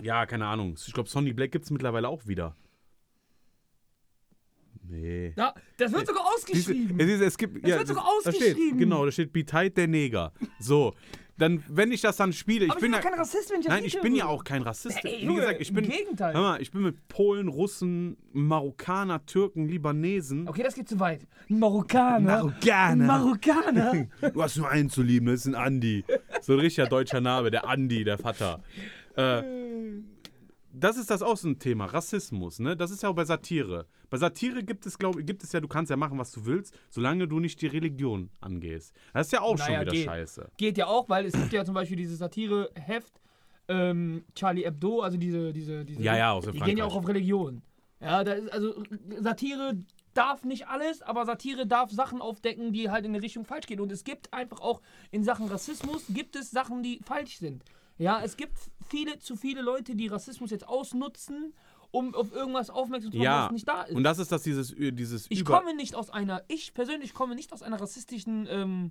[SPEAKER 2] äh, ja, keine Ahnung. Ich glaube, Sonny Black gibt es mittlerweile auch wieder. Nee.
[SPEAKER 1] Ja, das wird sogar
[SPEAKER 2] Diese,
[SPEAKER 1] ausgeschrieben.
[SPEAKER 2] es, ist, es gibt,
[SPEAKER 1] Es
[SPEAKER 2] ja,
[SPEAKER 1] wird sogar
[SPEAKER 2] da steht,
[SPEAKER 1] ausgeschrieben.
[SPEAKER 2] genau, da steht Biteit der Neger. So, dann, wenn ich das dann spiele, ich bin
[SPEAKER 1] ich
[SPEAKER 2] ja,
[SPEAKER 1] bin ja kein Rassist, wenn ich das
[SPEAKER 2] nein, ich bin ja auch kein Rassist. Wie gesagt, ich bin,
[SPEAKER 1] im Gegenteil.
[SPEAKER 2] hör mal, ich bin mit Polen, Russen, Marokkaner, Türken, Libanesen.
[SPEAKER 1] Okay, das geht zu weit. Marokkaner.
[SPEAKER 2] Marokkaner.
[SPEAKER 1] Marokkaner. <laughs>
[SPEAKER 2] Du hast nur einen zu lieben, das ist ein Andi. So ein richtiger deutscher Name, der Andi, der Vater. Äh, das ist das auch so ein Thema, Rassismus, ne? Das ist ja auch bei Satire. Bei Satire gibt es, glaube gibt es ja, du kannst ja machen, was du willst, solange du nicht die Religion angehst. Das ist ja auch schon
[SPEAKER 1] Naja,
[SPEAKER 2] wieder
[SPEAKER 1] geht.
[SPEAKER 2] scheiße.
[SPEAKER 1] Geht ja auch, weil es gibt ja zum Beispiel dieses Satire-Heft ähm, Charlie Hebdo, also diese, diese, diese
[SPEAKER 2] Ja, ja, aus
[SPEAKER 1] Die gehen ja auch
[SPEAKER 2] Frankreich.
[SPEAKER 1] auf Religion. Ja, da ist, also Satire darf nicht alles, aber Satire darf Sachen aufdecken, die halt in eine Richtung falsch gehen. Und es gibt einfach auch in Sachen Rassismus, gibt es Sachen, die falsch sind. Ja, es gibt viele, zu viele Leute, die Rassismus jetzt ausnutzen, um auf irgendwas aufmerksam zu machen,
[SPEAKER 2] Ja,
[SPEAKER 1] was nicht da ist.
[SPEAKER 2] und das ist das, dieses, dieses
[SPEAKER 1] Ich
[SPEAKER 2] Über...
[SPEAKER 1] komme nicht aus einer, ich persönlich komme nicht aus einer rassistischen, ähm,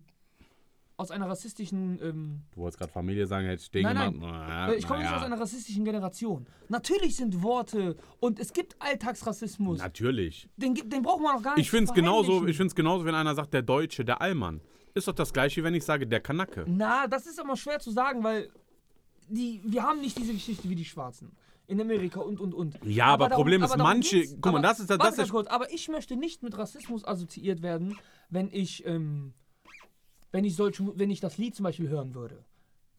[SPEAKER 1] aus einer rassistischen, ähm,
[SPEAKER 2] Du wolltest gerade Familie sagen, hätte ich den
[SPEAKER 1] Nein, nein.
[SPEAKER 2] Na,
[SPEAKER 1] äh, ich komme nicht
[SPEAKER 2] naja.
[SPEAKER 1] aus einer rassistischen Generation. Natürlich sind Worte und es gibt Alltagsrassismus.
[SPEAKER 2] Natürlich.
[SPEAKER 1] Den, den braucht man auch gar nicht
[SPEAKER 2] Ich finde es genauso,
[SPEAKER 1] verheimlichen.
[SPEAKER 2] ich find's genauso, wenn einer sagt, der Deutsche, der Allmann. Ist doch das gleiche, wenn ich sage, der Kanacke.
[SPEAKER 1] Na, das ist immer schwer zu sagen, weil die, wir haben nicht diese Geschichte wie die Schwarzen. In Amerika und und und.
[SPEAKER 2] Ja, aber Problem ist,
[SPEAKER 1] aber darum
[SPEAKER 2] manche- guck mal,
[SPEAKER 1] Aber
[SPEAKER 2] das ist das- das ist-
[SPEAKER 1] kurz, aber ich möchte nicht mit Rassismus assoziiert werden, wenn ich, ähm, wenn ich solche, wenn ich das Lied zum Beispiel hören würde.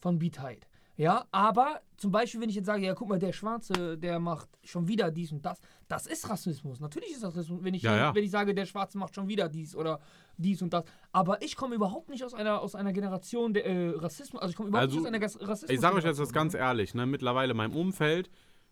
[SPEAKER 1] Von Beat Hyde. Ja, aber zum Beispiel, wenn ich jetzt sage, ja, guck mal, der Schwarze, der macht schon wieder dies und das, das ist Rassismus. Natürlich ist das Rassismus, wenn ich,
[SPEAKER 2] Ja, ja.
[SPEAKER 1] wenn ich sage, der Schwarze macht schon wieder dies oder dies und das. Aber ich komme überhaupt nicht aus einer, aus einer Generation der äh, Rassismus, also ich komme überhaupt
[SPEAKER 2] Also,
[SPEAKER 1] nicht aus einer Rassismus.
[SPEAKER 2] Ich sage euch jetzt das ganz ehrlich, ne? mittlerweile in meinem Umfeld,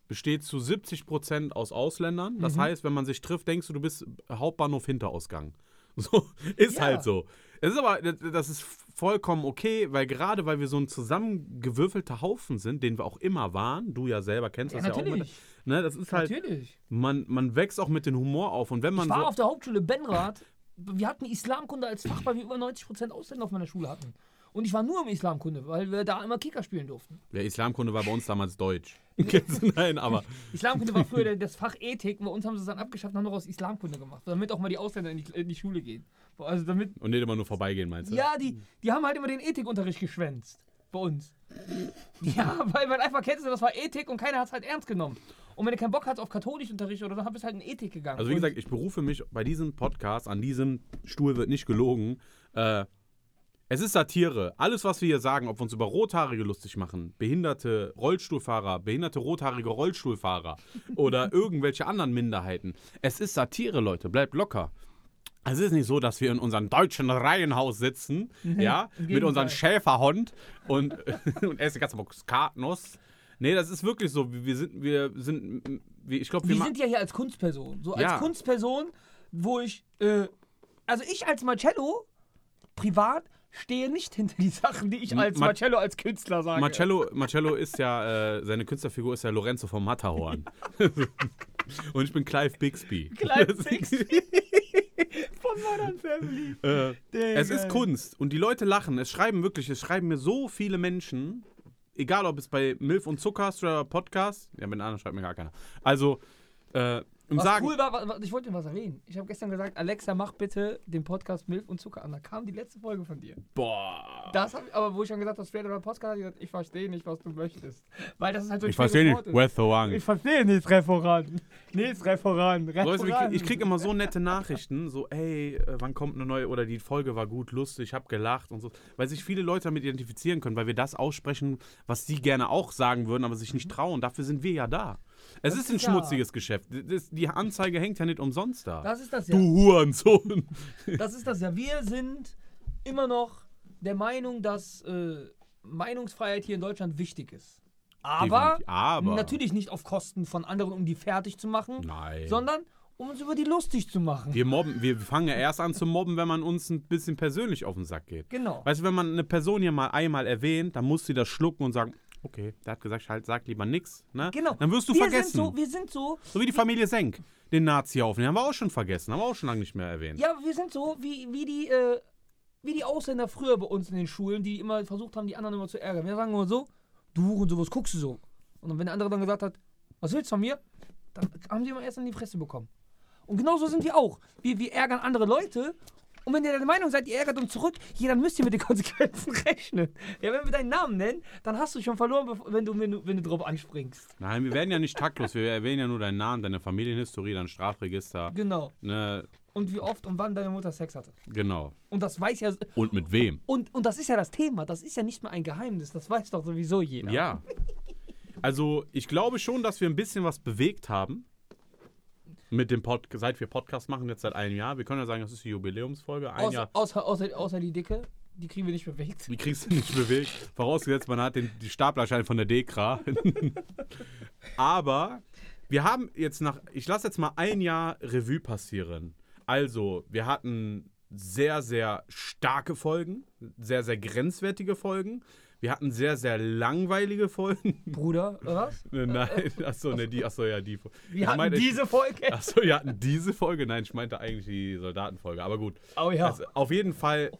[SPEAKER 2] besteht zu 70% aus Ausländern. Das
[SPEAKER 1] Mhm.
[SPEAKER 2] heißt, wenn man sich trifft, denkst du, du bist Hauptbahnhof Hinterausgang. <laughs> So, ist
[SPEAKER 1] Ja.
[SPEAKER 2] halt so. Es ist aber, das- ist vollkommen okay, weil gerade weil wir so ein zusammengewürfelter Haufen sind, den wir auch immer waren, du ja selber kennst
[SPEAKER 1] Ja,
[SPEAKER 2] das ja auch.
[SPEAKER 1] natürlich.
[SPEAKER 2] Mit, ne, das ist halt,
[SPEAKER 1] Natürlich.
[SPEAKER 2] man, man wächst auch mit dem Humor auf. Und wenn man
[SPEAKER 1] Ich war
[SPEAKER 2] so,
[SPEAKER 1] auf der Hauptschule Benrath. Wir hatten Islamkunde als Fach, weil wir über 90% Ausländer auf meiner Schule hatten. Und ich war nur im Islamkunde, weil wir da immer Kicker spielen durften.
[SPEAKER 2] der Islamkunde war bei uns damals Deutsch. <laughs> Nein, aber <laughs>
[SPEAKER 1] Islamkunde war früher das Fach Ethik. Bei uns haben sie es dann abgeschafft und haben noch aus Islamkunde gemacht. Damit auch mal die Ausländer in die, in die Schule gehen. Also damit.
[SPEAKER 2] und nicht immer nur vorbeigehen, meinst du?
[SPEAKER 1] Ja, die, die haben halt immer den Ethikunterricht geschwänzt. Bei uns. <laughs> Ja, weil man einfach kennst, das war Ethik und keiner hat es halt ernst genommen. Und wenn du keinen Bock hast auf Katholischunterricht oder so, dann bist du halt in Ethik gegangen.
[SPEAKER 2] Also wie gesagt, ich berufe mich bei diesem Podcast, an diesem Stuhl wird nicht gelogen. Äh, es ist Satire. Alles, was wir hier sagen, ob wir uns über Rothaarige lustig machen, behinderte Rollstuhlfahrer, behinderte rothaarige Rollstuhlfahrer <laughs> oder irgendwelche anderen Minderheiten. Es ist Satire, Leute. Bleibt locker. Es ist nicht so, dass wir in unserem deutschen Reihenhaus sitzen, ja,
[SPEAKER 1] im
[SPEAKER 2] mit unserem. Schäferhund und, <laughs> und essen ganz Katnuss. Nee, das ist wirklich so. Wir sind, wir sind, wir- ich glaube, wir,
[SPEAKER 1] wir sind ja hier als Kunstperson. So als
[SPEAKER 2] Ja.
[SPEAKER 1] Kunstperson, wo ich, äh, also ich als Marcello privat stehe nicht hinter die Sachen, die ich als
[SPEAKER 2] Ma-
[SPEAKER 1] Marcello als Künstler sage.
[SPEAKER 2] Marcello, Marcello ist ja, äh, seine Künstlerfigur ist ja Lorenzo vom Matterhorn. <laughs> Und ich bin Clive Bixby.
[SPEAKER 1] Clive <laughs> Bixby. Von Modern Family.
[SPEAKER 2] äh, es ist. Kunst und die Leute lachen. Es schreiben wirklich, es schreiben mir so viele Menschen, egal ob es bei Milf und Zuckerst oder Podcast, ja, mit anderen schreibt mir gar keiner. Also, äh,
[SPEAKER 1] Was
[SPEAKER 2] sagen,
[SPEAKER 1] cool war, wa- wa- ich wollte dir was erwähnen. Ich habe gestern gesagt, Alexa, mach bitte den Podcast Milf und Zucker an. Da kam die letzte Folge von dir.
[SPEAKER 2] boah.
[SPEAKER 1] Das hab ich, aber wo ich schon gesagt habe, Straight oder Podcast, ich gesagt, ich verstehe nicht, was du möchtest. Weil das ist halt so ein
[SPEAKER 2] Ich verstehe nicht. Wrong?
[SPEAKER 1] Ich verstehe nicht, Referat. Nicht Referat. Referat.
[SPEAKER 2] ich kriege immer so nette Nachrichten, so, ey, äh, wann kommt eine neue, oder die Folge war gut, lustig, ich habe gelacht und so. Weil sich viele Leute damit identifizieren können, weil wir das aussprechen, was sie gerne auch sagen würden, aber sich nicht trauen. Dafür sind wir ja da. Es
[SPEAKER 1] Das
[SPEAKER 2] ist ein schmutziges Geschäft. Das, die Anzeige hängt ja nicht umsonst da.
[SPEAKER 1] Das ist das
[SPEAKER 2] du
[SPEAKER 1] ja.
[SPEAKER 2] Hurensohn. <laughs>
[SPEAKER 1] Das ist das ja. Wir sind immer noch der Meinung, dass äh, Meinungsfreiheit hier in Deutschland wichtig ist. Aber,
[SPEAKER 2] aber
[SPEAKER 1] natürlich nicht auf Kosten von anderen, um die fertig zu machen,
[SPEAKER 2] Nein.
[SPEAKER 1] sondern um uns über die lustig zu machen.
[SPEAKER 2] wir mobben, wir fangen ja erst an zu mobben, wenn man uns ein bisschen persönlich auf den Sack geht.
[SPEAKER 1] Genau.
[SPEAKER 2] Weißt du, wenn man eine Person hier mal einmal erwähnt, dann muss sie das schlucken und sagen, okay, der hat gesagt, halt, sag lieber nix. Ne?
[SPEAKER 1] Genau.
[SPEAKER 2] Dann wirst du
[SPEAKER 1] wir
[SPEAKER 2] vergessen.
[SPEAKER 1] Sind so, wir sind so,
[SPEAKER 2] So wie die Familie Senk, den Nazi aufnehmen. Haben wir auch schon vergessen, haben wir auch schon lange nicht mehr erwähnt.
[SPEAKER 1] ja, wir sind so wie, wie die, äh, wie die Ausländer früher bei uns in den Schulen, die immer versucht haben, die anderen immer zu ärgern. Wir sagen immer so, du Huren, sowas guckst du so. Und wenn der andere dann gesagt hat, was willst du von mir? Dann haben sie immer erst in die Fresse bekommen. Und genauso sind wir auch. Wir, wir ärgern andere Leute. Und wenn ihr der Meinung seid, ihr ärgert uns zurück, ja, dann müsst ihr mit den <laughs> Konsequenzen rechnen. Ja, wenn wir deinen Namen nennen, dann hast du schon verloren, wenn du, wenn du, wenn du drauf anspringst.
[SPEAKER 2] Nein, wir werden ja nicht taktlos. Wir erwähnen ja nur deinen Namen, deine Familienhistorie, dein Strafregister.
[SPEAKER 1] Genau.
[SPEAKER 2] Ne,
[SPEAKER 1] Und wie oft und wann deine Mutter Sex hatte.
[SPEAKER 2] genau.
[SPEAKER 1] Und das weiß ja.
[SPEAKER 2] Und mit wem?
[SPEAKER 1] Und, und das ist ja das Thema. Das ist ja nicht mehr ein Geheimnis. Das weiß doch sowieso jeder.
[SPEAKER 2] Ja. Also, ich glaube schon, dass wir ein bisschen was bewegt haben. Mit dem Podcast, seit wir Podcast machen, jetzt seit einem Jahr. Wir können ja sagen, das ist die Jubiläumsfolge. Ein
[SPEAKER 1] Außer,
[SPEAKER 2] Jahr.
[SPEAKER 1] außer, außer, außer die Dicke. Die kriegen wir nicht bewegt.
[SPEAKER 2] Die kriegst du nicht bewegt. Vorausgesetzt, man hat den, die Staplerschein von der Dekra. <laughs> Aber wir haben jetzt nach, ich lasse jetzt mal ein Jahr Revue passieren. Also, wir hatten sehr, sehr starke Folgen, sehr, sehr grenzwertige Folgen. Wir hatten sehr, sehr langweilige Folgen.
[SPEAKER 1] Bruder, oder was? <laughs>
[SPEAKER 2] Äh, Nein, achso, ne, die, achso, ja, die.
[SPEAKER 1] Wir
[SPEAKER 2] Ich
[SPEAKER 1] hatten
[SPEAKER 2] meinte-
[SPEAKER 1] diese Folge.
[SPEAKER 2] Achso, wir hatten diese Folge. Nein, ich meinte eigentlich die Soldatenfolge. Aber gut.
[SPEAKER 1] Oh ja.
[SPEAKER 2] Also, auf jeden Fall,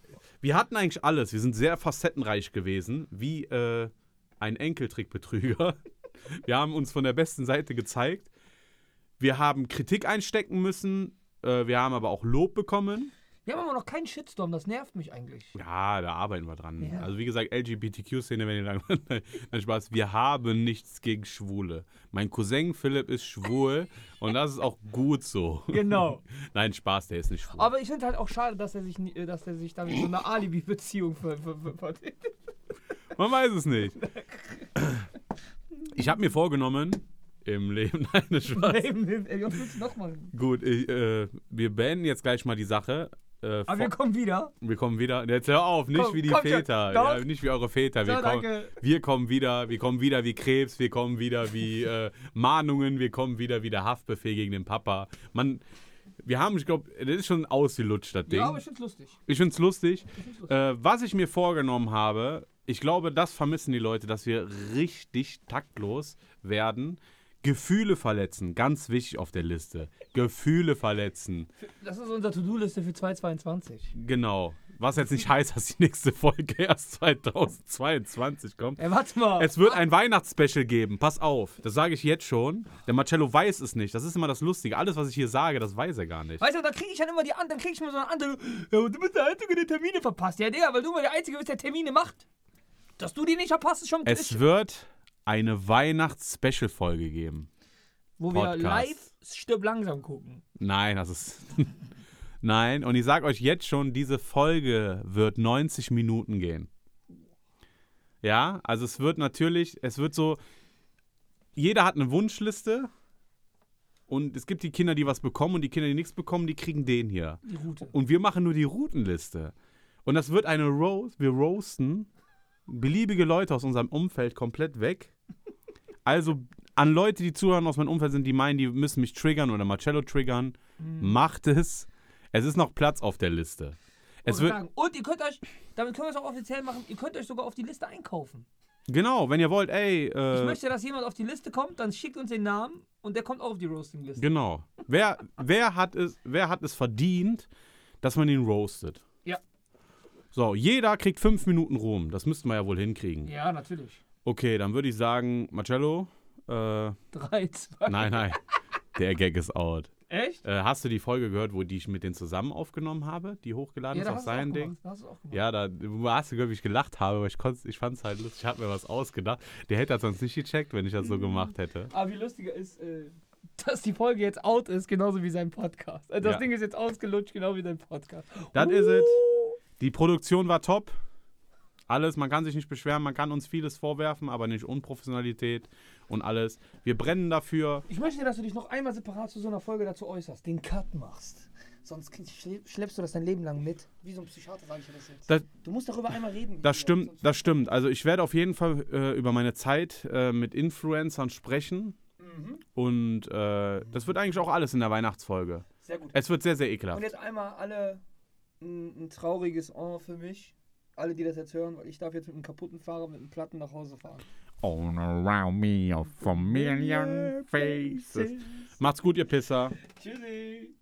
[SPEAKER 2] wir hatten eigentlich alles. Wir sind sehr facettenreich gewesen, wie äh, ein Enkeltrickbetrüger. <laughs> Wir haben uns von der besten Seite gezeigt. Wir haben Kritik einstecken müssen. Äh, wir haben aber auch Lob bekommen.
[SPEAKER 1] Wir haben aber noch keinen Shitstorm. Das nervt mich eigentlich.
[SPEAKER 2] Ja, da arbeiten wir dran.
[SPEAKER 1] Ja.
[SPEAKER 2] Also wie gesagt, LGBTQ-Szene, wenn ihr lang... <laughs> Nein, Spaß. Wir haben nichts gegen Schwule. Mein Cousin Philipp ist schwul <laughs> und das ist auch gut so.
[SPEAKER 1] Genau. <laughs>
[SPEAKER 2] Nein, Spaß, der ist nicht schwul.
[SPEAKER 1] Aber ich finde halt auch schade, dass er sich, dass er sich damit so eine Alibi-Beziehung ver, ver,
[SPEAKER 2] Man weiß es nicht. Ich habe mir vorgenommen, im Leben, nein, ist Spaß.
[SPEAKER 1] Ey, was willst du noch machen?
[SPEAKER 2] Gut, ich, äh, wir beenden jetzt gleich mal die Sache. Äh,
[SPEAKER 1] Aber wir
[SPEAKER 2] vor-
[SPEAKER 1] kommen wieder.
[SPEAKER 2] wir kommen wieder. Jetzt hör auf, nicht
[SPEAKER 1] Komm,
[SPEAKER 2] wie die. Väter. Ja, nicht wie eure Väter. Wir,
[SPEAKER 1] So,
[SPEAKER 2] kommen,
[SPEAKER 1] danke.
[SPEAKER 2] wir kommen wieder. Wir kommen wieder wie Krebs. Wir kommen wieder wie äh, Mahnungen. Wir kommen wieder wie der Haftbefehl gegen den Papa. Man, wir haben, ich glaube, das ist schon ausgelutscht, das Ding.
[SPEAKER 1] Ja, aber ich find's lustig.
[SPEAKER 2] Ich find's lustig.
[SPEAKER 1] Ich find's lustig.
[SPEAKER 2] Äh, was ich mir vorgenommen habe, ich glaube, das vermissen die Leute, dass wir richtig taktlos werden. Gefühle verletzen, ganz wichtig auf der Liste. Gefühle verletzen,
[SPEAKER 1] Das ist unsere To-Do-Liste für 2022.
[SPEAKER 2] genau. Was jetzt nicht heißt, dass die nächste Folge <laughs> erst 2022 kommt.
[SPEAKER 1] Ey, warte mal.
[SPEAKER 2] Es wird ein Weihnachtsspecial geben, pass auf. Das sage ich jetzt schon. Der Marcello weiß es nicht. Das ist immer das Lustige. Alles, was ich hier sage, das weiß er gar nicht.
[SPEAKER 1] Weißt du, dann kriege ich dann immer die anderen, dann kriege ich mal so eine andere. Ja, du bist der Einzige, der Termine verpasst. Ja, Digga, weil du mal der Einzige bist, der Termine macht. Dass du die nicht verpasst, ist schon
[SPEAKER 2] Es
[SPEAKER 1] ist,
[SPEAKER 2] wird eine Weihnachts-Special-Folge geben.
[SPEAKER 1] Wo wir
[SPEAKER 2] Podcast.
[SPEAKER 1] live stirb langsam gucken.
[SPEAKER 2] Nein, das ist. <laughs> Nein, und ich sage euch jetzt schon, diese Folge wird 90 Minuten gehen. Ja, also es wird natürlich, es wird so, jeder hat eine Wunschliste und es gibt die Kinder, die was bekommen und die Kinder, die nichts bekommen, die kriegen den hier.
[SPEAKER 1] Die Route.
[SPEAKER 2] Und wir machen nur die Routenliste. Und das wird eine Roast, wir roasten beliebige Leute aus unserem Umfeld komplett weg. Also an Leute, die zuhören aus meinem Umfeld sind, die meinen, die müssen mich triggern oder Marcello triggern,
[SPEAKER 1] Mhm.
[SPEAKER 2] macht es. Es ist noch Platz auf der Liste. Es
[SPEAKER 1] Und sagen. Und ihr könnt euch, damit können wir es auch offiziell machen, ihr könnt euch sogar auf die Liste einkaufen.
[SPEAKER 2] genau, wenn ihr wollt, ey,
[SPEAKER 1] Ich
[SPEAKER 2] äh,
[SPEAKER 1] möchte, dass jemand auf die Liste kommt, dann schickt uns den Namen und der kommt auch auf die Roasting-Liste.
[SPEAKER 2] genau. Wer, wer, hat es, wer hat es verdient, dass man ihn roastet?
[SPEAKER 1] Ja.
[SPEAKER 2] So, jeder kriegt fünf Minuten Ruhm. Das müssten wir ja wohl hinkriegen.
[SPEAKER 1] Ja, natürlich.
[SPEAKER 2] Okay, dann würde ich sagen, Marcello, äh,
[SPEAKER 1] Drei, zwei.
[SPEAKER 2] nein, nein, der Gag ist out.
[SPEAKER 1] Echt?
[SPEAKER 2] Äh, hast du die Folge gehört, wo die ich mit denen zusammen aufgenommen habe, die hochgeladen ist
[SPEAKER 1] da
[SPEAKER 2] auf sein Ding?
[SPEAKER 1] da hast du auch gemacht.
[SPEAKER 2] Ja, da hast du, glaube ich, gelacht habe, aber ich, ich fand es halt lustig, ich habe mir was ausgedacht. Der hätte das sonst nicht gecheckt, wenn ich das
[SPEAKER 1] Mhm.
[SPEAKER 2] so gemacht hätte.
[SPEAKER 1] Aber wie lustiger ist, äh, dass die Folge jetzt out ist, genauso wie sein Podcast. Äh, das
[SPEAKER 2] Ja.
[SPEAKER 1] Ding ist jetzt ausgelutscht, genau wie dein Podcast.
[SPEAKER 2] Das
[SPEAKER 1] Uh.
[SPEAKER 2] is it. Die Produktion war top. Alles, man kann sich nicht beschweren, man kann uns vieles vorwerfen, aber nicht Unprofessionalität und alles. Wir brennen dafür.
[SPEAKER 1] Ich möchte, dass du dich noch einmal separat zu so einer Folge dazu äußerst, den Cut machst. Sonst schle- schleppst du das dein Leben lang mit. Wie so ein Psychiater sage ich dir das jetzt.
[SPEAKER 2] Das-
[SPEAKER 1] du musst darüber einmal reden.
[SPEAKER 2] Das stimmt, das stimmt. Also ich werde auf jeden Fall äh, über meine Zeit äh, mit Influencern sprechen.
[SPEAKER 1] Mhm.
[SPEAKER 2] Und äh, das wird eigentlich auch alles in der Weihnachtsfolge.
[SPEAKER 1] Sehr gut.
[SPEAKER 2] Es wird sehr, sehr
[SPEAKER 1] Und
[SPEAKER 2] ekelhaft.
[SPEAKER 1] jetzt einmal alle ein, ein trauriges Oh für mich. Alle, die das jetzt hören, weil ich darf jetzt mit einem kaputten Fahrer mit einem Platten nach Hause fahren.
[SPEAKER 2] All around me a familiar faces. Macht's gut, ihr Pisser.
[SPEAKER 1] Tschüssi.